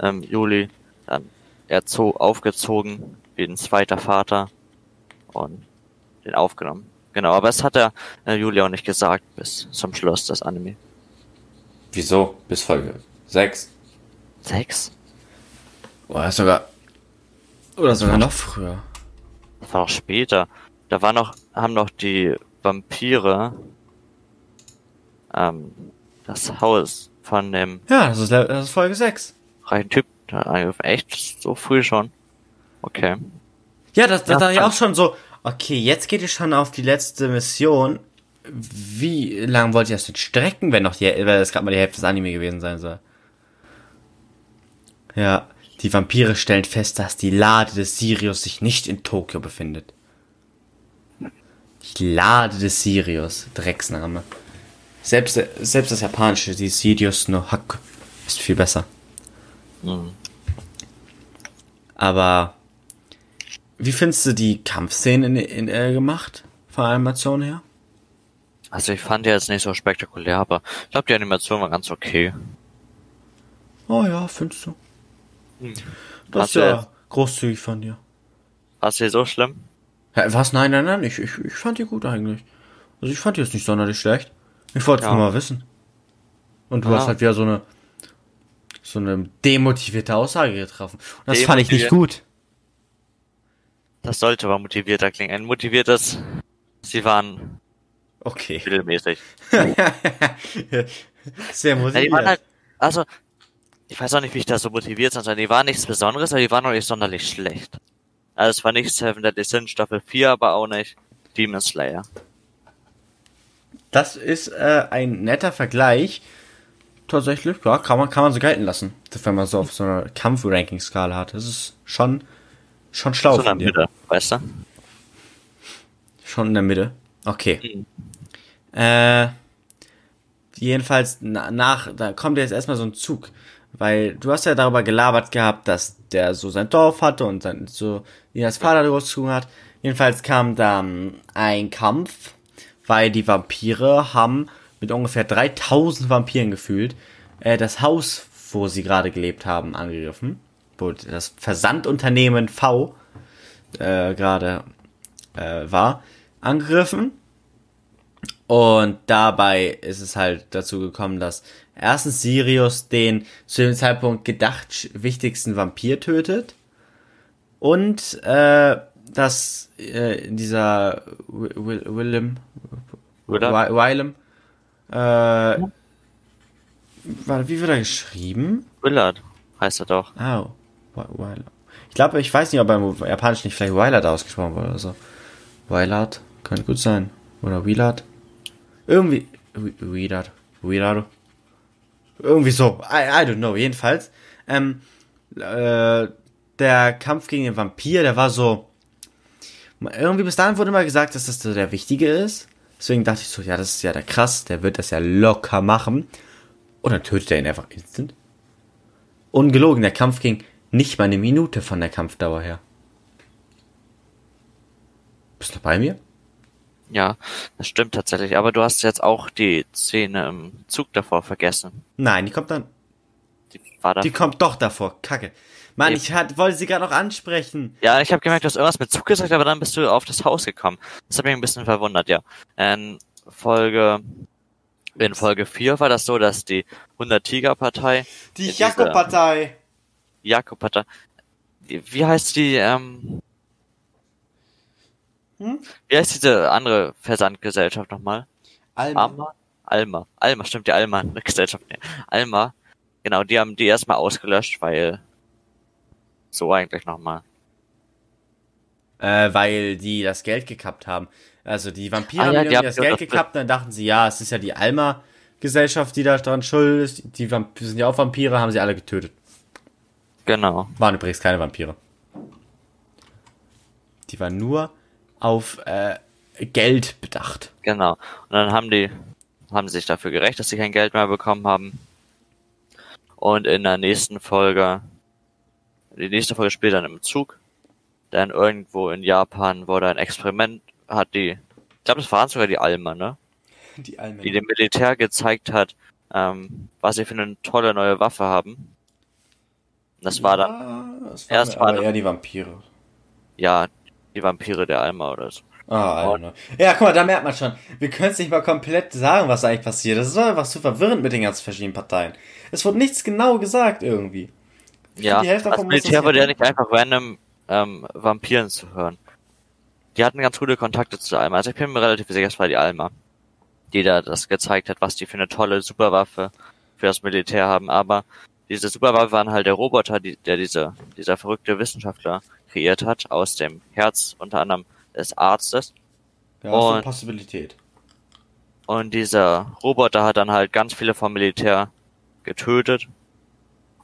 ähm, Juli dann erzo aufgezogen wie ein zweiter Vater und den aufgenommen. Genau, aber das hat er äh, Juli auch nicht gesagt bis zum Schluss des Anime. Wieso? Bis Folge 6. Sechs? Oder sogar. Oder sogar noch früher. Das war noch später. Da war noch, haben noch die Vampire ähm, das Haus von dem Ja, das ist, das ist Folge 6. reichen Typ. Echt? So früh schon? Okay. Ja, das, das Ja, dachte ich auch schon so. Okay, jetzt geht ihr schon auf die letzte Mission. Wie lang wollt ihr das denn strecken, wenn noch die, wenn das gerade mal die Hälfte des Anime gewesen sein soll? Ja, die Vampire stellen fest, dass die Lade des Sirius sich nicht in Tokio befindet. Die Lade des Sirius, Drecksname. Selbst, selbst das japanische, die Sirius no Haku, ist viel besser. Hm. Aber wie findest du die Kampfszenen in, in, äh, gemacht? Von Animation her? Also ich fand die jetzt nicht so spektakulär, aber ich glaube die Animation war ganz okay. Oh ja, findest du. Hm. Das ist du ja großzügig von dir. War's hier so schlimm? Hä, was? Nein, nein, nein, ich, ich, ich fand die gut eigentlich. Also ich fand die jetzt nicht sonderlich schlecht. Ich wollte es Ja. nur mal wissen. Und du Ja. hast halt wieder so eine so eine demotivierte Aussage getroffen. Und das fand ich nicht gut. Das sollte aber motivierter klingen. Ein motiviertes, sie waren Okay. mittelmäßig. Sehr Ja, motiviert. waren halt, also, ich weiß auch nicht, wie ich da so motiviert sein Die waren nichts Besonderes, aber die waren auch nicht sonderlich schlecht. Also es war nicht Seven Deadly Sin Staffel 4, aber auch nicht Demon Slayer. Das ist äh, ein netter Vergleich. Tatsächlich, ja, kann man, kann man so gelten lassen. Wenn man so auf so einer Kampf-Ranking-Skala hat. Das ist schon, schon schlau So in der. Mitte, weißt du? Schon in der Mitte. Okay. Mhm. Äh, jedenfalls na, nach, da kommt jetzt erstmal so ein Zug. Weil du hast ja darüber gelabert gehabt, dass der so sein Dorf hatte und dann so, wie als Vater großgezogen hat. Jedenfalls kam dann ein Kampf, weil die Vampire haben mit ungefähr 3000 Vampiren gefühlt äh, das Haus, wo sie gerade gelebt haben, angegriffen. Wo das Versandunternehmen V äh, gerade äh, war, angegriffen. Und dabei ist es halt dazu gekommen, dass erstens Sirius den zu dem Zeitpunkt gedacht wichtigsten Vampir tötet. Und äh, dass äh, dieser Wi- Wi- Willem, Willem, äh, warte, wie wird er geschrieben? Willard heißt er doch. Oh, Wi- Willard. Ich glaube, ich weiß nicht, ob er im Japanisch nicht vielleicht Willard ausgesprochen wurde oder so. Willard, könnte gut sein. Oder Willard. Irgendwie, Wi- Willard, Willard. Irgendwie so, I, I don't know, jedenfalls. Ähm, äh, der Kampf gegen den Vampir, der war so, irgendwie bis dahin wurde immer gesagt, dass das der Wichtige ist. Deswegen dachte ich so, ja, das ist ja der krass, der wird das ja locker machen. Und dann tötet er ihn einfach instant. Ungelogen, der Kampf ging nicht mal eine Minute von der Kampfdauer her. Bist du noch bei mir? Ja, das stimmt tatsächlich. Aber du hast jetzt auch die Szene im Zug davor vergessen. Nein, die kommt dann. Die war da. Die kommt doch davor. Kacke. Mann, Eben. ich hat, wollte sie gerade noch ansprechen. Ja, ich habe gemerkt, du hast irgendwas mit Zug gesagt, aber dann bist du auf das Haus gekommen. Das hat mich ein bisschen verwundert, ja. In Folge, in Folge 4 war das so, dass die 100 Tiger Partei Die Diese- Jakob-Partei. Jakob Wie heißt die, ähm, hm? Wie heißt diese andere Versandgesellschaft nochmal? Alma. Alma? Alma. Alma, stimmt, die Alma Gesellschaft. Nee. Alma. Genau, die haben die erstmal ausgelöscht, weil so eigentlich nochmal. Äh, weil die das Geld gekappt haben. Also die Vampire ah, ja, haben die das Geld gekappt, dann dachten sie, ja, es ist ja die Alma-Gesellschaft, die da dran schuld ist. Die Vampire sind ja auch Vampire, haben sie alle getötet. Genau. Waren übrigens keine Vampire. Die waren nur auf äh, Geld bedacht. Genau. Und dann haben die haben sich dafür gerecht, dass sie kein Geld mehr bekommen haben. Und in der nächsten Folge, die nächste Folge spielt dann im Zug. Dann irgendwo in Japan wurde ein Experiment, hat die, ich glaube, das waren sogar die Alma, ne? Die Alma. Die dem Militär gezeigt hat, ähm, was sie für eine tolle neue Waffe haben. Das war ja, dann das erst war eher die Vampire. Ja, die Vampire der Alma oder so. Ah, oh, Ja, guck mal, da merkt man schon. Wir können es nicht mal komplett sagen, was eigentlich passiert. Das ist einfach zu verwirrend mit den ganzen verschiedenen Parteien. Es wurde nichts genau gesagt irgendwie. Ja, die Hälfte das Militär wurde ja nicht einfach random ähm, Vampiren zu hören. Die hatten ganz gute Kontakte zu Alma. Also ich bin mir relativ sicher, es war die Alma, die da das gezeigt hat, was die für eine tolle Superwaffe für das Militär haben. Aber diese Superwaffe waren halt der Roboter, die, der diese, dieser verrückte Wissenschaftler kreiert hat, aus dem Herz unter anderem des Arztes. Ja, und, ist eine Possibilität. Und dieser Roboter hat dann halt ganz viele vom Militär getötet.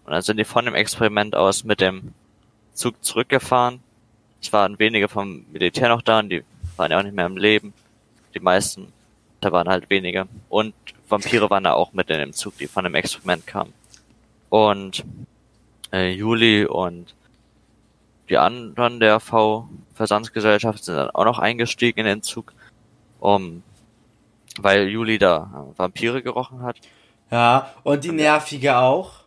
Und dann sind die von dem Experiment aus mit dem Zug zurückgefahren. Es waren wenige vom Militär noch da und die waren ja auch nicht mehr im Leben. Die meisten, da waren halt wenige. Und Vampire waren da auch mit in dem Zug, die von dem Experiment kamen. Und äh, Juli und die anderen der V-Versandsgesellschaft sind dann auch noch eingestiegen in den Zug, um, weil Juli da Vampire gerochen hat. Ja, und die Nervige auch.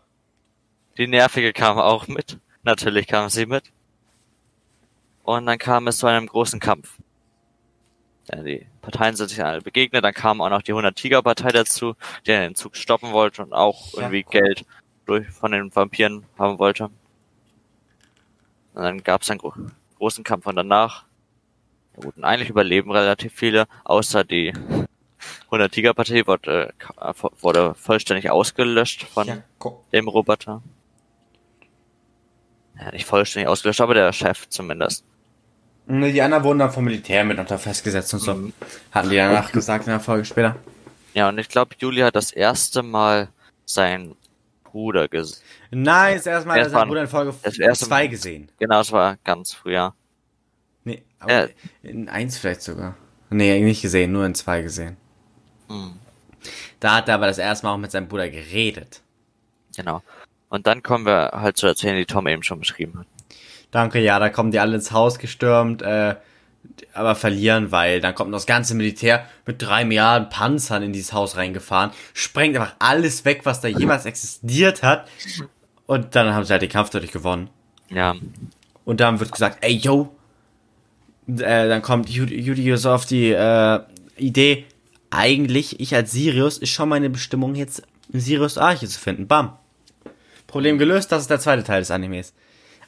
Die Nervige kam auch mit. Natürlich kam sie mit. Und dann kam es zu einem großen Kampf. Ja, die Parteien sind sich alle begegnet, dann kam auch noch die 100 Tiger Partei dazu, die den Zug stoppen wollte und auch irgendwie ja. Geld durch von den Vampiren haben wollte. Und dann gab es einen gro großen Kampf und danach ja gut, eigentlich überleben relativ viele, außer die 100 Tiger Partie wurde, äh, wurde vollständig ausgelöscht von ja, dem Roboter. Ja, nicht vollständig ausgelöscht, aber der Chef zumindest. Die anderen wurden dann vom Militär miteinander festgesetzt und so. Mhm. Hatten die danach gesagt in der Folge später. Ja, und ich glaube, Juli hat das erste Mal sein Bruder gesehen. Nein, das erste Mal hat er seinen Bruder in Folge 2 gesehen. Genau, das war ganz früher. Nee, aber ja. in 1 vielleicht sogar. Nee, nicht gesehen, nur in 2 gesehen. Hm. Da hat er aber das erste Mal auch mit seinem Bruder geredet. Genau. Und dann kommen wir halt zu erzählen, die Tom eben schon beschrieben hat. Danke, ja, da kommen die alle ins Haus gestürmt. Äh, aber verlieren, weil dann kommt noch das ganze Militär mit drei Milliarden Panzern in dieses Haus reingefahren, sprengt einfach alles weg, was da jemals existiert hat. Und dann haben sie halt den Kampf dadurch gewonnen. Ja. Und dann wird gesagt, ey, yo. Äh, dann kommt Julius auf die äh, Idee, eigentlich, ich als Sirius, ist schon meine Bestimmung, jetzt Sirius Arche zu finden. Bam. Problem gelöst, das ist der zweite Teil des Animes.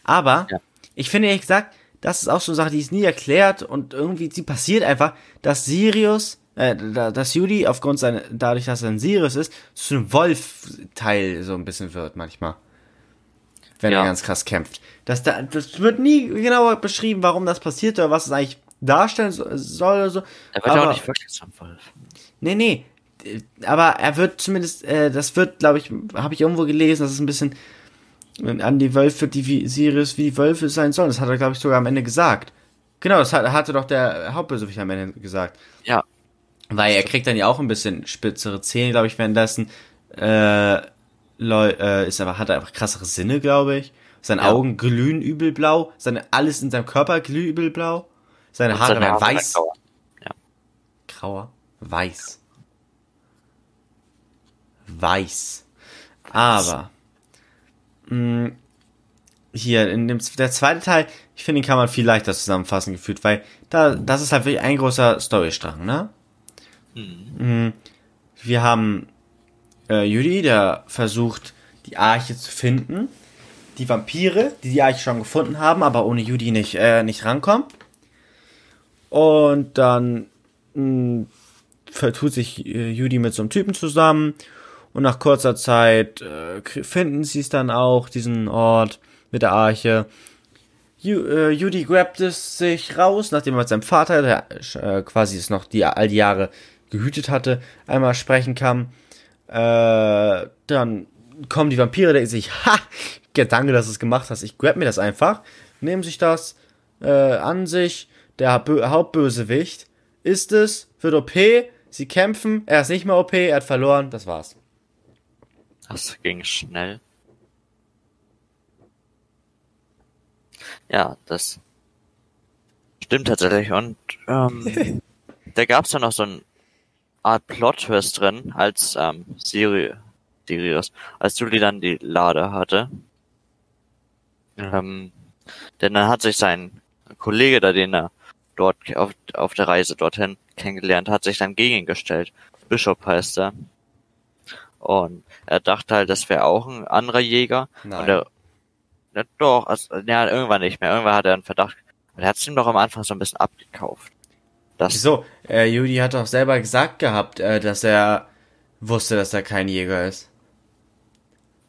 Aber, ja. ich finde ehrlich gesagt, das ist auch so eine Sache, die ist nie erklärt und irgendwie, sie passiert einfach, dass Sirius, äh, dass Judy aufgrund seiner, dadurch, dass er ein Sirius ist, zu einem Wolf-Teil so ein bisschen wird manchmal. Wenn ja. er ganz krass kämpft. Das, das wird nie genauer beschrieben, warum das passiert oder was es eigentlich darstellen soll oder so. Er wird aber, auch nicht wirklich zum Wolf. Nee, nee. Aber er wird zumindest, äh, das wird, glaube ich, habe ich irgendwo gelesen, dass es ein bisschen an die Wölfe, die wie Sirius wie Wölfe sein sollen. Das hat er, glaube ich, sogar am Ende gesagt. Genau, das hat, hatte doch der Hauptbösewicht am Ende gesagt. Ja. Weil er kriegt dann ja auch ein bisschen spitzere Zähne, glaube ich, währenddessen. Äh, Leu, äh, ist aber, hat er einfach krassere Sinne, glaube ich. Seine ja. Augen glühen übelblau. Seine, alles in seinem Körper glüht übelblau. Seine Haare werden weiß. Grauer. Ja. Grauer? Weiß. Weiß. Aber mh, hier in dem der zweite Teil, ich finde, den kann man viel leichter zusammenfassen gefühlt, weil da das ist halt wirklich ein großer Storystrang, ne? Mhm. Wir haben äh, Judy, der versucht, die Arche zu finden. die Vampire, die die Arche schon gefunden haben, aber ohne Judy nicht, äh, nicht rankommen. Und dann mh, vertut sich äh, Judy mit so einem Typen zusammen. Und nach kurzer Zeit äh, finden sie es dann auch, diesen Ort mit der Arche. Äh, Judy grabt es sich raus, nachdem er mit seinem Vater, der äh, quasi es noch die, all die Jahre gehütet hatte, einmal sprechen kann. Äh, dann kommen die Vampire, denken sich, ha, danke, dass du es gemacht hast, ich grab mir das einfach, nehmen sich das äh, an sich, der Hauptbösewicht ist es, wird OP, sie kämpfen, er ist nicht mehr OP, er hat verloren, das war's. Das ging schnell. Ja, das stimmt tatsächlich. Und ähm, da gab's ja noch so eine Art Plot-Twist drin, als ähm, Siri Sirius, als Julie dann die Lade hatte. Ähm, denn dann hat sich sein Kollege, da den er dort auf, auf der Reise dorthin kennengelernt hat, sich dann gegen ihn gestellt. Bishop heißt er. Und er dachte halt, das wäre auch ein anderer Jäger. Nein. Und er, ja, doch, also, ja, irgendwann nicht mehr. Irgendwann hat er einen Verdacht. Und er hat es ihm doch am Anfang so ein bisschen abgekauft. Das Wieso? Äh, Judy hat doch selber gesagt gehabt, äh, dass er wusste, dass er kein Jäger ist.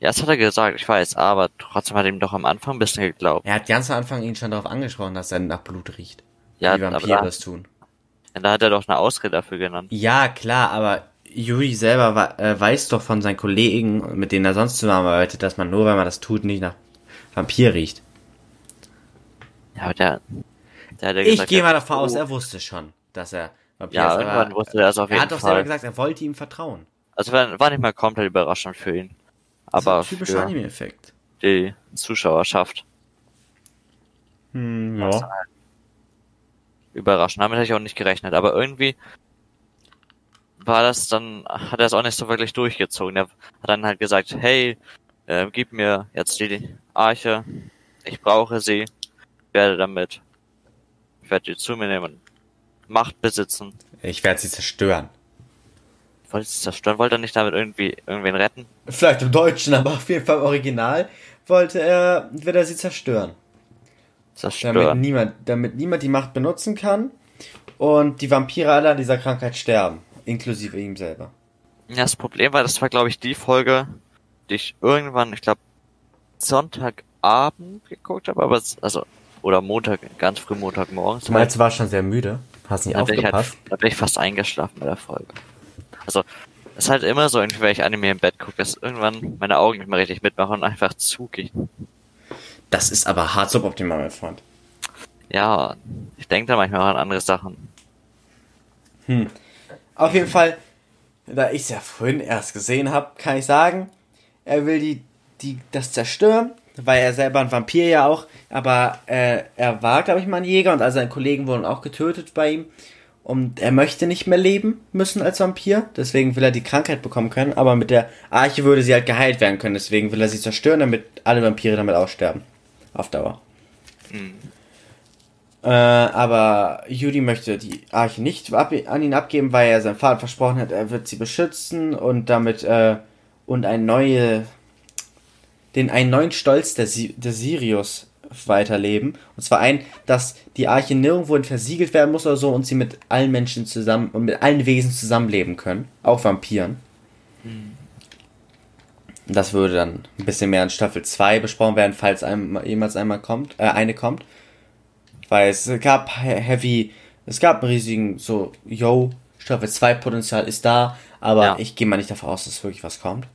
Ja, das hat er gesagt, ich weiß, aber trotzdem hat er ihm doch am Anfang ein bisschen geglaubt. Er hat ganz am Anfang ihn schon darauf angesprochen, dass er nach Blut riecht. Ja, wie Vampire aber da, das tun. Ja, da hat er doch eine Ausrede dafür genannt. Ja, klar, aber Yuri selber äh, weiß doch von seinen Kollegen, mit denen er sonst zusammenarbeitet, dass man nur, wenn man das tut, nicht nach Vampir riecht. Ja, aber der, der hat ja Ich gehe mal er- davon aus, Oh. er wusste schon, dass er Vampir Ja, ist. irgendwann wusste er es auf Er jeden hat doch selber Fall. gesagt, er wollte ihm vertrauen. Also war, nicht mal komplett überraschend für ihn. Aber das ist ein typischer für Anime-Effekt. die Zuschauerschaft Hm, ja. überraschend. Damit hätte ich auch nicht gerechnet. Aber irgendwie war das dann, hat er es auch nicht so wirklich durchgezogen. Er hat dann halt gesagt, hey, äh, gib mir jetzt die Arche. Ich brauche sie. Ich werde damit, ich werde die zu mir nehmen Macht besitzen. Ich werde sie zerstören. Wollte sie zerstören, wollte er nicht damit irgendwie irgendwen retten? Vielleicht im Deutschen, aber auf jeden Fall im Original wollte er, will er sie zerstören. Damit Zerstören. niemand, damit niemand die Macht benutzen kann und die Vampire alle an dieser Krankheit sterben. Inklusive ihm selber. Ja, das Problem war, das war glaube ich die Folge, die ich irgendwann, ich glaube, Sonntagabend geguckt habe, aber es, also, oder Montag, ganz früh Montagmorgens. Du meinst, du warst schon sehr müde? Hast nicht da bin, ich halt, aufgepasst? da bin ich fast eingeschlafen bei der Folge. Also, es ist halt immer so, irgendwie, wenn ich Anime im Bett gucke, dass irgendwann meine Augen nicht mehr richtig mitmachen und einfach zugehen. Das ist aber hart suboptimal, mein Freund. Ja, ich denke da manchmal auch an andere Sachen. Auf jeden Fall, da ich es ja vorhin erst gesehen habe, kann ich sagen, er will die, die, das zerstören, weil er selber ein Vampir ja auch, aber äh, er war, glaube ich, mal ein Jäger und all seine Kollegen wurden auch getötet bei ihm. Und er möchte nicht mehr leben müssen als Vampir, deswegen will er die Krankheit bekommen können, aber mit der Arche würde sie halt geheilt werden können, deswegen will er sie zerstören, damit alle Vampire damit aussterben. Auf Dauer. Äh, aber Judy möchte die Arche nicht ab an ihn abgeben, weil er seinem Vater versprochen hat, er wird sie beschützen und damit äh, und ein neue den einen neuen Stolz der, der Sirius weiterleben. Und zwar ein, dass die Arche nirgendwo versiegelt werden muss oder so und sie mit allen Menschen zusammen und mit allen Wesen zusammenleben können. Auch Vampiren. Und Das würde dann ein bisschen mehr in Staffel 2 besprochen werden, falls einem, jemals einmal kommt, äh, eine kommt. Weil es gab he- Heavy, es gab einen riesigen, so, yo, Staffel 2 Potenzial ist da, aber Ja. ich gehe mal nicht davon aus, dass wirklich was kommt.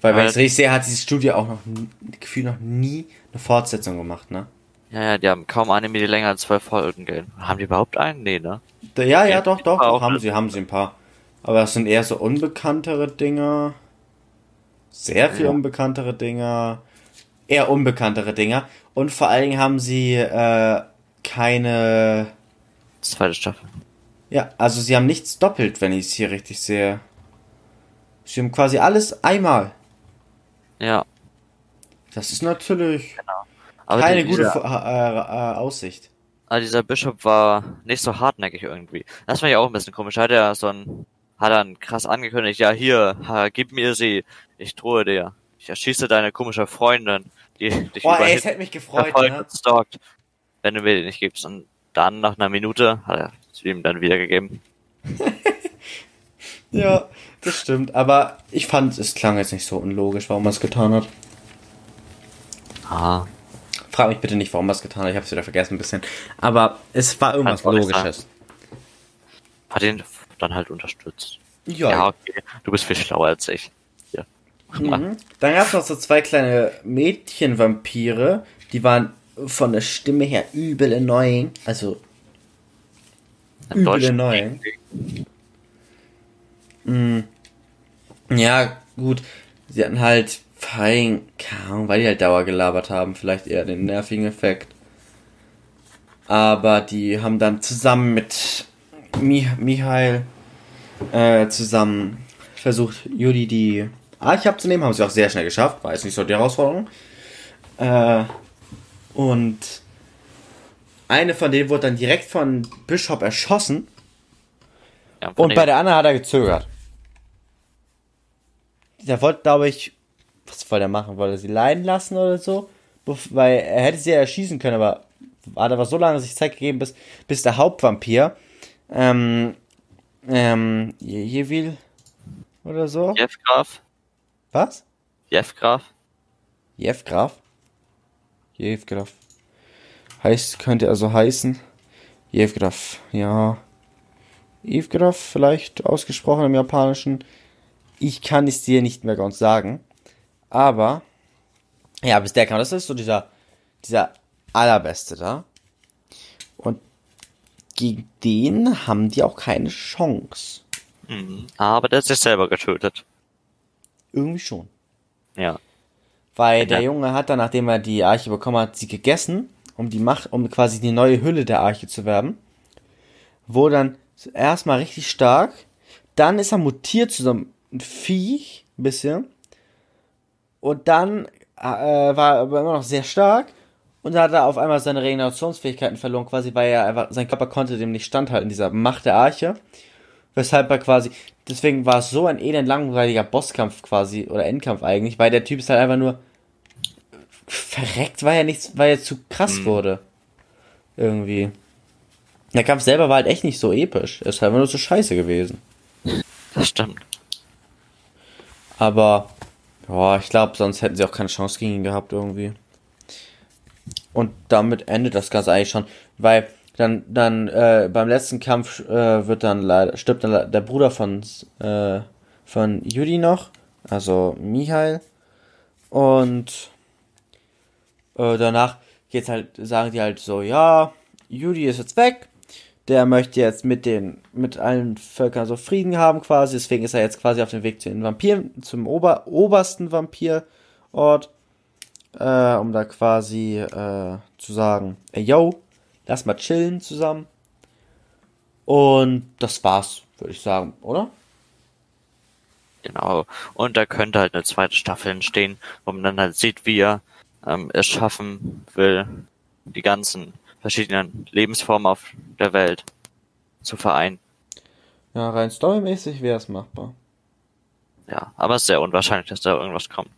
Weil, wenn ich es richtig sehe, hat dieses Studio auch noch, gefühlt noch nie eine Fortsetzung gemacht, ne? Ja, ja, die haben kaum Anime, die länger als zwölf Folgen gehen. Haben die überhaupt einen? Nee, ne? Ja, ja, Ja, doch, doch, doch, haben sie, haben sie ein paar. Aber das sind eher so unbekanntere Dinger. Sehr viel Ja. unbekanntere Dinger. Eher unbekanntere Dinger. Und vor allen Dingen haben sie äh, keine. Zweite Staffel. Ja, also sie haben nichts doppelt, wenn ich es hier richtig sehe. Sie haben quasi alles einmal. Ja. Das ist natürlich Aber keine gute dieser, äh, äh, Aussicht. aber dieser Bishop war nicht so hartnäckig irgendwie. Das fand ich auch ein bisschen komisch. Hat er so ein, hat er krass angekündigt, ja hier, ha, gib mir sie, ich drohe dir. Ich erschieße deine komische Freundin, die dich Boah, ey, es hätte mich gefreut, ne? stalkt, wenn du mir die nicht gibst. Und dann, nach einer Minute, hat er sie ihm dann wiedergegeben. Ja, das stimmt. Aber ich fand, es klang jetzt nicht so unlogisch, warum er es getan hat. Ah, Frag mich bitte nicht, warum er es getan hat. Ich hab's wieder vergessen ein bisschen. Aber es war irgendwas Kann's auch nicht Logisches. hat ihn dann halt unterstützt. Ja. Ja, okay. Du bist viel schlauer als ich. Mhm. Dann gab es noch so zwei kleine Mädchenvampire, die waren von der Stimme her übel annoying. Also Im übel annoying. Mhm. Ja, gut. Sie hatten halt fein, keine Ahnung, weil die halt Dauer gelabert haben, vielleicht eher den nervigen Effekt. Aber die haben dann zusammen mit Mi Michael äh, zusammen versucht, Juli die Arche abzunehmen. Haben sie auch sehr schnell geschafft. War jetzt nicht so die Herausforderung. Äh, und eine von denen wurde dann direkt von Bishop erschossen. Ja, Und dem- bei der anderen hat er gezögert. Der wollte, glaube ich, was wollte er machen? Wollte er sie leiden lassen oder so? Weil er hätte sie ja erschießen können, aber hat aber so lange sich Zeit gegeben, bis, bis der Hauptvampir, ähm, ähm, Je- Jevil oder so. Jeff Graf. Was? Jeff Graf. Jevgraf? Jevgraf. Heißt, könnte also heißen. Jevgraf, ja. Jevgraf vielleicht ausgesprochen im Japanischen. Ich kann es dir nicht mehr ganz sagen. Aber, ja, bis der kam. Das ist so dieser, dieser allerbeste da. Und gegen den haben die auch keine Chance. Mhm. Aber der hat sich selber getötet. Irgendwie schon. Ja. Weil Ja. der Junge hat dann, nachdem er die Arche bekommen hat, sie gegessen, um die Macht, um quasi die neue Hülle der Arche zu werden. Wurde dann erstmal richtig stark. Dann ist er mutiert zu so einem Viech, ein bisschen. Und dann äh, war er aber immer noch sehr stark. Und da hat er auf einmal seine Regenerationsfähigkeiten verloren, quasi, weil er einfach, sein Körper konnte dem nicht standhalten, dieser Macht der Arche. Weshalb er quasi, deswegen war es so ein elend langweiliger Bosskampf quasi, oder Endkampf eigentlich, weil der Typ ist halt einfach nur verreckt, weil er nichts, weil er zu krass Mhm. wurde. Irgendwie. Der Kampf selber war halt echt nicht so episch. Er ist halt einfach nur so scheiße gewesen. Das stimmt. Aber, ja, ich glaube, sonst hätten sie auch keine Chance gegen ihn gehabt irgendwie. Und damit endet das Ganze eigentlich schon, weil dann, dann äh, beim letzten Kampf äh, wird dann leider stirbt dann der Bruder von äh, von Judy noch, also Michael. Und äh, danach geht's halt, sagen die halt so, ja, Judy ist jetzt weg. Der möchte jetzt mit den, mit allen Völkern so Frieden haben quasi. Deswegen ist er jetzt quasi auf dem Weg zu den Vampiren, zum Ober, obersten Vampirort. Äh, um da quasi äh, zu sagen, ey, yo, lass mal chillen zusammen. Und das war's, würde ich sagen, oder? Genau. Und da könnte halt eine zweite Staffel entstehen, wo man dann halt sieht, wie er ähm, es schaffen will, die ganzen verschiedenen Lebensformen auf der Welt zu vereinen. Ja, rein storymäßig wäre es machbar. Ja, aber es ist sehr unwahrscheinlich, dass da irgendwas kommt.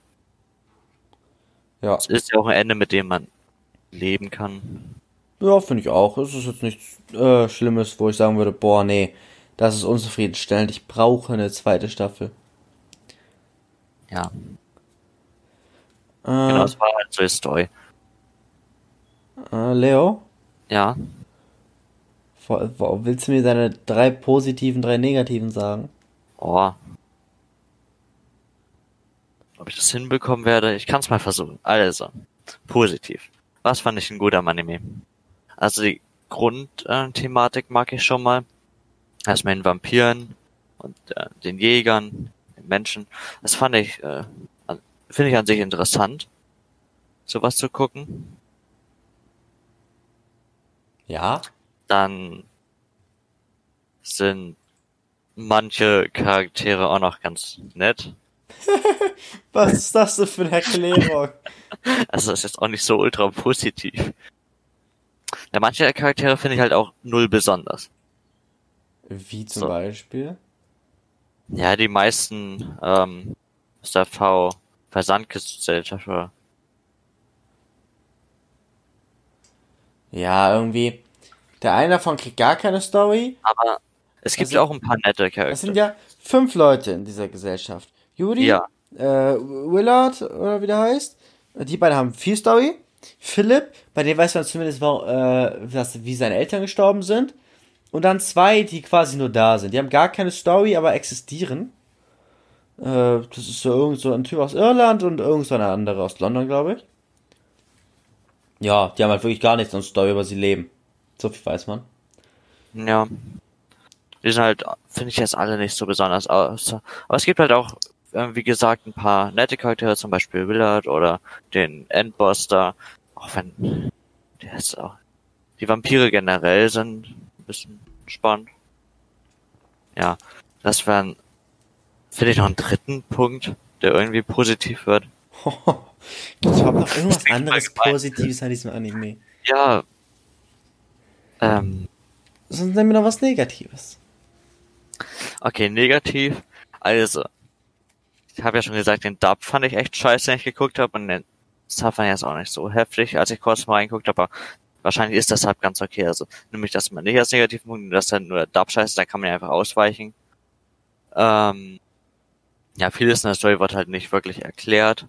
Ja, Es ist ja auch ein Ende, mit dem man leben kann. Ja finde ich auch. Es ist jetzt nichts äh, Schlimmes, wo ich sagen würde, boah, nee, das ist unzufriedenstellend. Ich brauche eine zweite Staffel. Ja, Äh, genau, es war halt so die Story. äh, Leo, Ja, willst du mir deine drei positiven, drei negativen sagen? oh. Ob ich das hinbekommen werde, ich kann es mal versuchen. Also, positiv. Was fand ich ein guter Anime? Also die Grundthematik mag ich schon mal. Erstmal den Vampiren und äh, den Jägern, den Menschen. Das fand ich, äh, finde ich an sich interessant, sowas zu gucken. Ja. Dann sind manche Charaktere auch noch ganz nett. Was ist das denn für eine Erklärung? Also das ist jetzt auch nicht so ultra positiv. Ja, manche der Charaktere finde ich halt auch null besonders. Wie zum So. Beispiel? Ja, die meisten ähm, der V Versandgesellschaft oder. Ja, irgendwie. Der eine davon kriegt gar keine Story. Aber es gibt Also- auch ein paar nette Es Charaktere. sind ja fünf Leute in dieser Gesellschaft. Yuri, Ja. äh, Willard, oder wie der heißt. Die beiden haben viel Story. Philipp, bei dem weiß man zumindest, äh, wie seine Eltern gestorben sind. Und dann zwei, die quasi nur da sind. Die haben gar keine Story, aber existieren. Äh, das ist so irgend so ein Typ aus Irland und irgend so eine andere aus London, glaube ich. Ja, die haben halt wirklich gar nichts an Story, aber sie leben. So viel weiß man. Ja. Die sind halt, finde ich jetzt alle nicht so besonders aus. Aber es gibt halt auch, äh, wie gesagt, ein paar nette Charaktere, zum Beispiel Willard oder den Endboss da. Auch wenn, der ist auch, die Vampire generell sind ein bisschen spannend. Ja, das wären, finde ich noch einen dritten Punkt, der irgendwie positiv wird. Es überhaupt noch irgendwas anderes. Positives an diesem Anime? Ja, ähm, Sonst nehmen wir noch was Negatives. Okay, negativ. Also, ich habe ja schon gesagt, den Dub fand ich echt scheiße, den ich geguckt habe. Und den Sub fand ich jetzt auch nicht so heftig, als ich kurz mal reingeguckt habe. Aber wahrscheinlich ist das halt ganz okay. Also, nämlich das mal nicht als negativen Punkt, dass dann nur der Dub scheiße, da kann man ja einfach ausweichen. Ähm, ja, vieles in der Story wird halt nicht wirklich erklärt.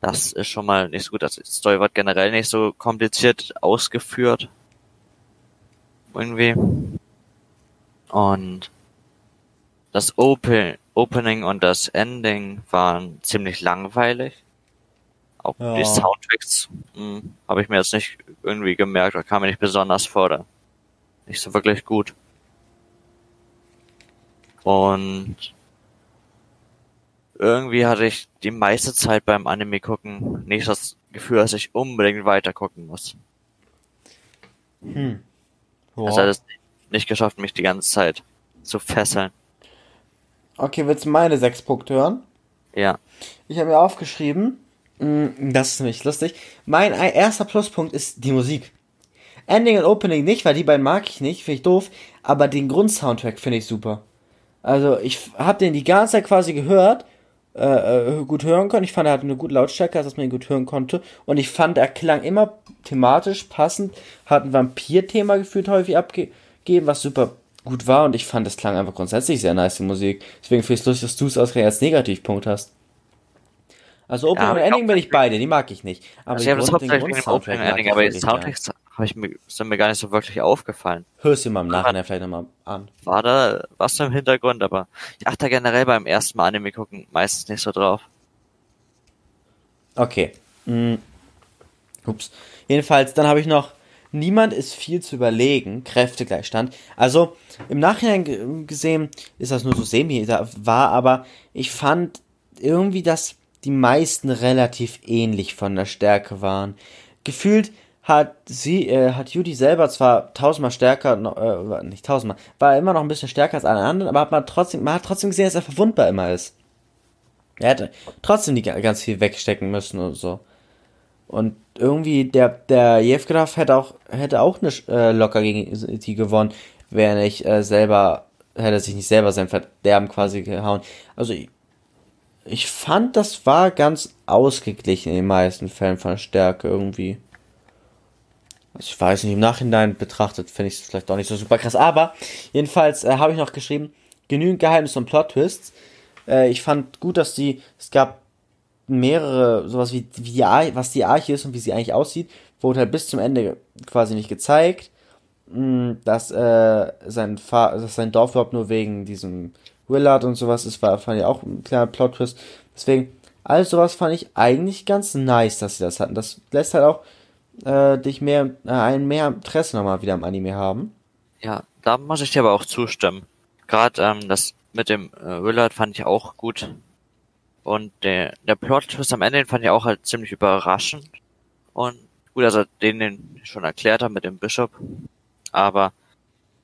Das ist schon mal nicht so gut. Also, die Story wird generell nicht so kompliziert ausgeführt. Irgendwie. Und das Open Opening und das Ending waren ziemlich langweilig. Auch Ja. die Soundtracks habe ich mir jetzt nicht irgendwie gemerkt oder kam mir nicht besonders vor. Oder nicht so wirklich gut. Und irgendwie hatte ich die meiste Zeit beim Anime gucken nicht das Gefühl, dass ich unbedingt weiter gucken muss. Hm. Es Boah. hat es nicht geschafft, mich die ganze Zeit zu fesseln. Okay, willst du meine sechs Punkte hören? Ja. Ich habe mir aufgeschrieben, mh, das ist nämlich lustig. Mein ein- erster Pluspunkt ist die Musik. Ending und Opening nicht, weil die beiden mag ich nicht, finde ich doof. Aber den Grundsoundtrack finde ich super. Also ich habe den die ganze Zeit quasi gehört, äh, äh, gut hören können. Ich fand, er hatte eine gute Lautstärke, dass man ihn gut hören konnte. Und ich fand, er klang immer thematisch passend, hat ein Vampir-Thema gefühlt häufig abgegeben, was super gut war. Und ich fand, es klang einfach grundsätzlich sehr nice, die Musik. Deswegen finde ich es lustig, dass du es ausgerechnet als Negativpunkt hast. Also Opening Ja, und Ending bin ich beide, die mag ich nicht. Aber Also ich habe das hauptsächlich wegen dem Opening mag Ending, aber die. Soundtracks habe ich mir, sind mir gar nicht so wirklich aufgefallen. Hörst du mal im Nachhinein vielleicht nochmal an. War da was im Hintergrund, aber ich achte generell beim ersten Mal Anime gucken meistens nicht so drauf. Okay. Mm. Ups. Jedenfalls, dann habe ich noch, niemand ist viel zu überlegen, Kräftegleichstand. Also, im Nachhinein ge- gesehen ist das nur so semi da war, aber ich fand irgendwie, dass die meisten relativ ähnlich von der Stärke waren. Gefühlt hat sie, äh, hat Judy selber zwar tausendmal stärker, äh, nicht tausendmal, war immer noch ein bisschen stärker als alle anderen, aber hat man trotzdem, man hat trotzdem gesehen, dass er verwundbar immer ist. Er hätte trotzdem die ga- ganz viel wegstecken müssen und so. Und irgendwie der der Jevgraf hätte auch hätte auch nicht äh, locker gegen die gewonnen, wäre nicht äh, selber hätte sich nicht selber sein Verderben quasi gehauen. Also ich, ich fand, das war ganz ausgeglichen in den meisten Fällen von Stärke irgendwie. Also ich weiß nicht, im Nachhinein betrachtet finde ich es vielleicht auch nicht so super krass. Aber jedenfalls äh, habe ich noch geschrieben, genügend Geheimnisse und Plot-Twists. Äh, ich fand gut, dass die, es gab mehrere, sowas wie, wie die Arche, was die Arche ist und wie sie eigentlich aussieht, wurde halt bis zum Ende quasi nicht gezeigt. Mm, Dass, äh, sein dass sein Dorf überhaupt nur wegen diesem Willard und sowas ist, war, fand ich auch ein kleiner Plot-Twist. Deswegen, alles sowas fand ich eigentlich ganz nice, dass sie das hatten. Das lässt halt auch äh, dich mehr, äh, ein mehr Interesse nochmal wieder am Anime haben. Ja, da muss ich dir aber auch zustimmen. Gerade ähm, das mit dem äh, Willard fand ich auch gut. Und der, der Plot-Twist am Ende den fand ich auch halt ziemlich überraschend. Und gut, also den, den ich schon erklärt habe mit dem Bishop. Aber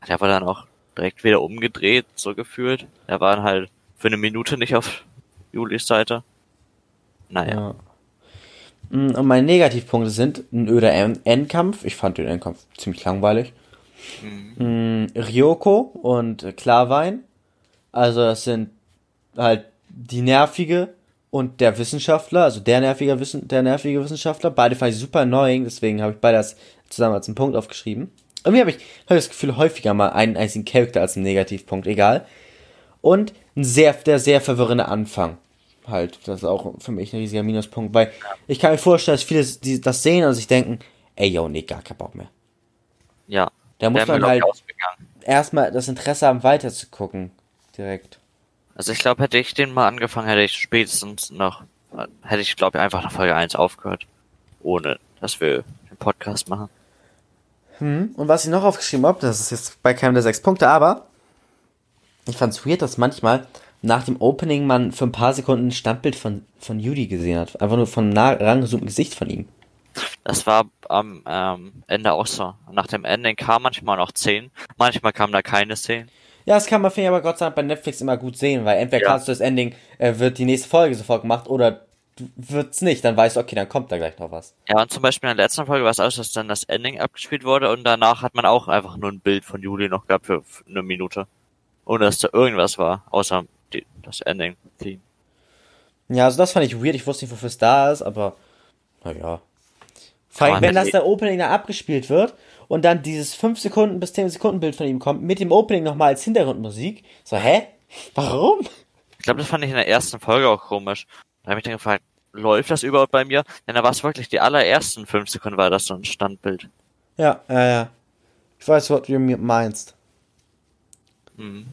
der war dann auch direkt wieder umgedreht, so gefühlt. Der war dann halt für eine Minute nicht auf Julis Seite. Naja. Ja. Mm, Und meine Negativpunkte sind ein öder En- Endkampf. Ich fand den Endkampf ziemlich langweilig. Mhm. Mm, Ryoko und Klarwein. Also das sind halt die nervige und der Wissenschaftler, also der nervige, Wissen, der nervige Wissenschaftler. Beide fand ich super annoying, deswegen habe ich beide als, zusammen als einen Punkt aufgeschrieben. Irgendwie habe ich, hab ich das Gefühl, häufiger mal einen einzigen Charakter als einen Negativpunkt, egal. Und ein sehr, der sehr verwirrende Anfang. Halt, das ist auch für mich ein riesiger Minuspunkt, weil ich kann mir vorstellen, dass viele die, das sehen und sich denken, ey, yo, nee, gar keinen Bock mehr. Ja. Da muss man halt erstmal das Interesse haben, weiter zu gucken. Direkt. Also ich glaube, hätte ich den mal angefangen, hätte ich spätestens noch, hätte ich glaube ich einfach nach Folge 1 aufgehört. Ohne, dass wir den Podcast machen. Hm. Und was ich noch aufgeschrieben habe, das ist jetzt bei keinem der sechs Punkte, aber ich fand's weird, dass manchmal nach dem Opening man für ein paar Sekunden ein Standbild von, von Judy gesehen hat. Einfach nur von nah rangezoomten Gesicht von ihm. Das war am ähm, Ende auch so. Nach dem Ending kam manchmal noch 10, manchmal kamen da keine 10. Ja, das kann man, finde ich, aber Gott sei Dank bei Netflix immer gut sehen, weil entweder Ja. kannst du das Ending, äh, wird die nächste Folge sofort gemacht oder wird's nicht, dann weißt du, okay, dann kommt da gleich noch was. Ja, und zum Beispiel in der letzten Folge war es auch, so, dass dann das Ending abgespielt wurde und danach hat man auch einfach nur ein Bild von Juli noch gehabt für, eine Minute. Ohne dass da irgendwas war, außer die, das Ending-Theme. Ja, also das fand ich weird, ich wusste nicht, wofür es da ist, aber naja. Vor allem, wenn das der Opening da abgespielt wird und dann dieses 5 Sekunden bis 10 Sekunden Bild von ihm kommt, mit dem Opening nochmal als Hintergrundmusik, so, hä? Warum? Ich glaube, das fand ich in der ersten Folge auch komisch. Da habe ich dann gefragt, läuft das überhaupt bei mir? Denn da war es wirklich die allerersten fünf Sekunden war das so ein Standbild. Ja, ja, ja. Ich weiß, was du mir meinst. Hm.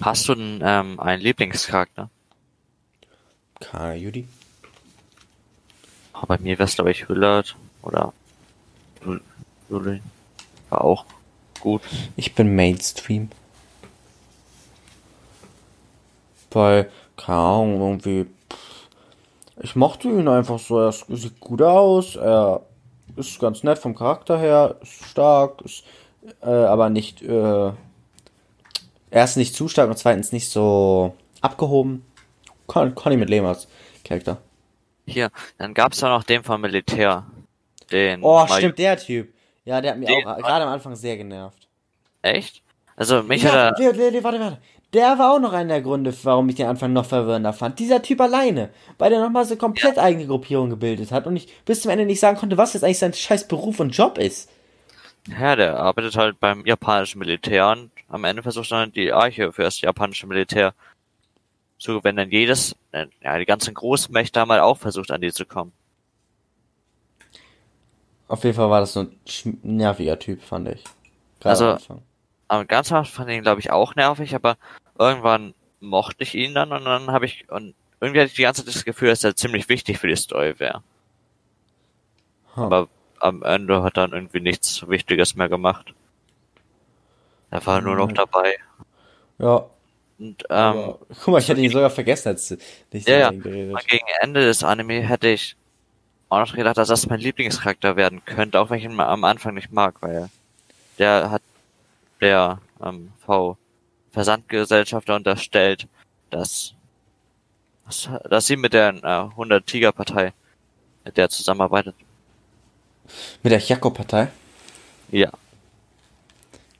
Hast du denn ähm, einen Lieblingscharakter? Keine Judy. Oh, bei mir wäre es, glaube ich, Hüllert oder Juli. War auch gut. Ich bin Mainstream. Weil, keine Ahnung, irgendwie. Ich mochte ihn einfach so. Er ist- sieht gut aus. Er ist ganz nett vom Charakter her. Ist stark. Ist, äh, aber nicht. Äh, erst nicht zu stark und zweitens nicht so abgehoben. Kann, kann ich mit leben als Charakter. Hier, dann gab's ja noch den vom Militär. Den Oh, mal- stimmt, der Typ. Ja, der hat mich Den- auch gerade am Anfang sehr genervt. Echt? Also mich Ja, hat er. Leo, warte, warte. Der war auch noch einer der Gründe, warum ich den Anfang noch verwirrender fand. Dieser Typ alleine, weil der nochmal so komplett eigene Gruppierung gebildet hat und ich bis zum Ende nicht sagen konnte, was jetzt eigentlich sein scheiß Beruf und Job ist. Ja, der arbeitet halt beim japanischen Militär und am Ende versucht er dann die Arche für das japanische Militär zu wenn dann jedes, äh, ja, die ganzen Großmächte haben halt auch versucht, an die zu kommen. Auf jeden Fall war das so ein nerviger Typ, fand ich. Gerade Also- am ganz am Anfang fand ich ihn, glaube ich, auch nervig, aber irgendwann mochte ich ihn dann und dann habe ich, und irgendwie hatte ich die ganze Zeit das Gefühl, dass er ziemlich wichtig für die Story wäre. Huh. Aber am Ende hat er dann irgendwie nichts Wichtiges mehr gemacht. Er war nur noch dabei. Ja, Und, ähm, aber, guck mal, ich hätte ihn sogar vergessen, als du nicht Ja, ja. gegen Ende des Anime hätte ich auch noch gedacht, dass das mein Lieblingscharakter werden könnte, auch wenn ich ihn am Anfang nicht mag, weil der hat der ähm, V Versandgesellschafter unterstellt, dass, dass, sie mit der äh, 100 Tiger Partei mit der zusammenarbeitet. Mit der Jakob-Partei? Ja,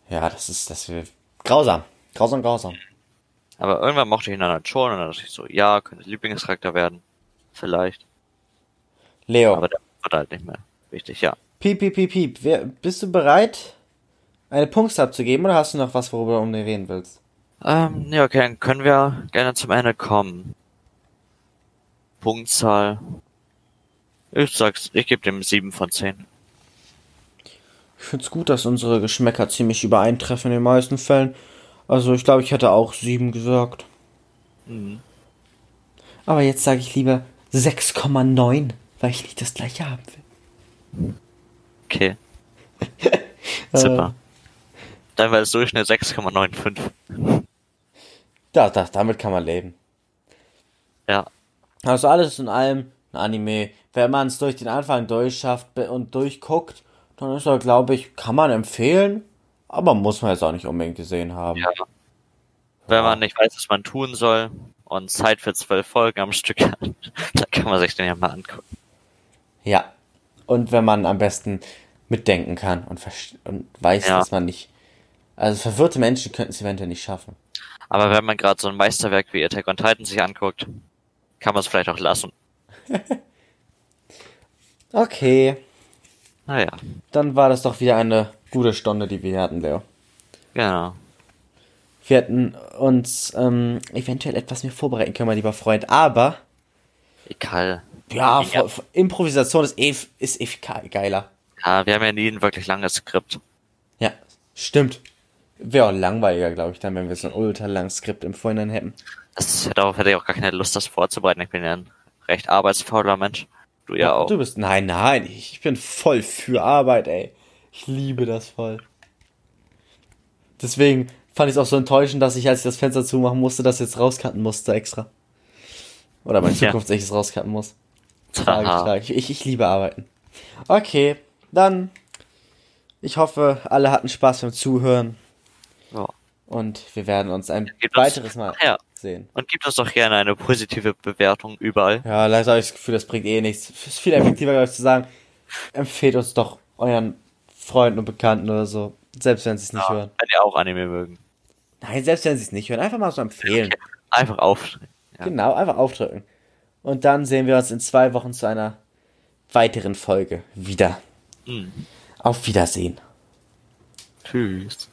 Ja, das ist, das wird grausam. Grausam, grausam. aber irgendwann mochte ich ihn dann halt schon und dann dachte ich so, ja, könnte Lieblingscharakter werden, vielleicht, Leo, aber der wird halt nicht mehr wichtig, ja. piep, piep, piep, piep. Wer, bist du bereit, eine Punktzahl abzugeben oder hast du noch was, worüber du um den reden willst? Ähm, ja, okay, dann können wir gerne zum Ende kommen. Punktzahl. Ich sag's, ich gebe dem 7 von 10. Ich find's gut, dass unsere Geschmäcker ziemlich übereintreffen in den meisten Fällen. Also ich glaube, ich hätte auch sieben gesagt. Mhm. Aber jetzt sage ich lieber 6,9, weil ich nicht das gleiche haben will. Okay. Super. Dann war es Durchschnitt 6,95. Da, da, damit kann man leben. Ja. Also alles in allem ein Anime. Wenn man es durch den Anfang durchschafft und durchguckt, dann ist er, glaube ich, kann man empfehlen. Aber muss man jetzt auch nicht unbedingt gesehen haben. Ja. Wenn man nicht weiß, was man tun soll und Zeit für zwölf Folgen am Stück hat, dann kann man sich den ja mal angucken. Ja. Und wenn man am besten mitdenken kann und, und weiß, Ja. dass man nicht. Also verwirrte Menschen könnten es eventuell nicht schaffen. Aber wenn man gerade so ein Meisterwerk wie Attack on Titan sich anguckt, kann man es vielleicht auch lassen. Okay, Naja, dann war das doch wieder eine gute Stunde, die wir hatten, Leo. genau. Wir hätten uns ähm, eventuell etwas mehr vorbereiten können, mein lieber Freund, aber Egal. Ja, Ja. Improvisation ist eh, ist eh ge- geiler. Ja, wir haben ja nie ein wirklich langes Skript. Ja, stimmt. Wäre auch langweiliger, glaube ich, dann, wenn wir so ein ultra langes Skript im Vorhinein hätten. Das, darauf hätte ich auch gar keine Lust, das vorzubereiten. Ich bin ja ein recht arbeitsfauler Mensch. Du ja auch. Du bist, nein, nein, ich bin voll für Arbeit, ey. Ich liebe das voll. Deswegen fand ich es auch so enttäuschend, dass ich, als ich das Fenster zumachen musste, das jetzt rauscutten musste extra. Oder mein Ja. Zukunft, ich es rauscutten muss. Tragisch, tragisch. Ich, ich liebe Arbeiten. Okay, dann. Ich hoffe, alle hatten Spaß beim Zuhören Ja. und wir werden uns ein uns- weiteres Mal Ja. sehen. Und gib uns doch gerne eine positive Bewertung überall. Ja, leider habe ich das Gefühl, das bringt eh nichts. Es ist viel effektiver, glaube ich, zu sagen, empfehlt uns doch euren Freunden und Bekannten oder so. Selbst wenn sie es nicht hören. Wenn ihr auch Anime mögen. Nein, selbst wenn sie es nicht hören, einfach mal so empfehlen. Einfach auf. Ja. Genau, einfach aufdrücken. Und dann sehen wir uns in zwei Wochen zu einer weiteren Folge wieder. Hm. Auf Wiedersehen. Tschüss.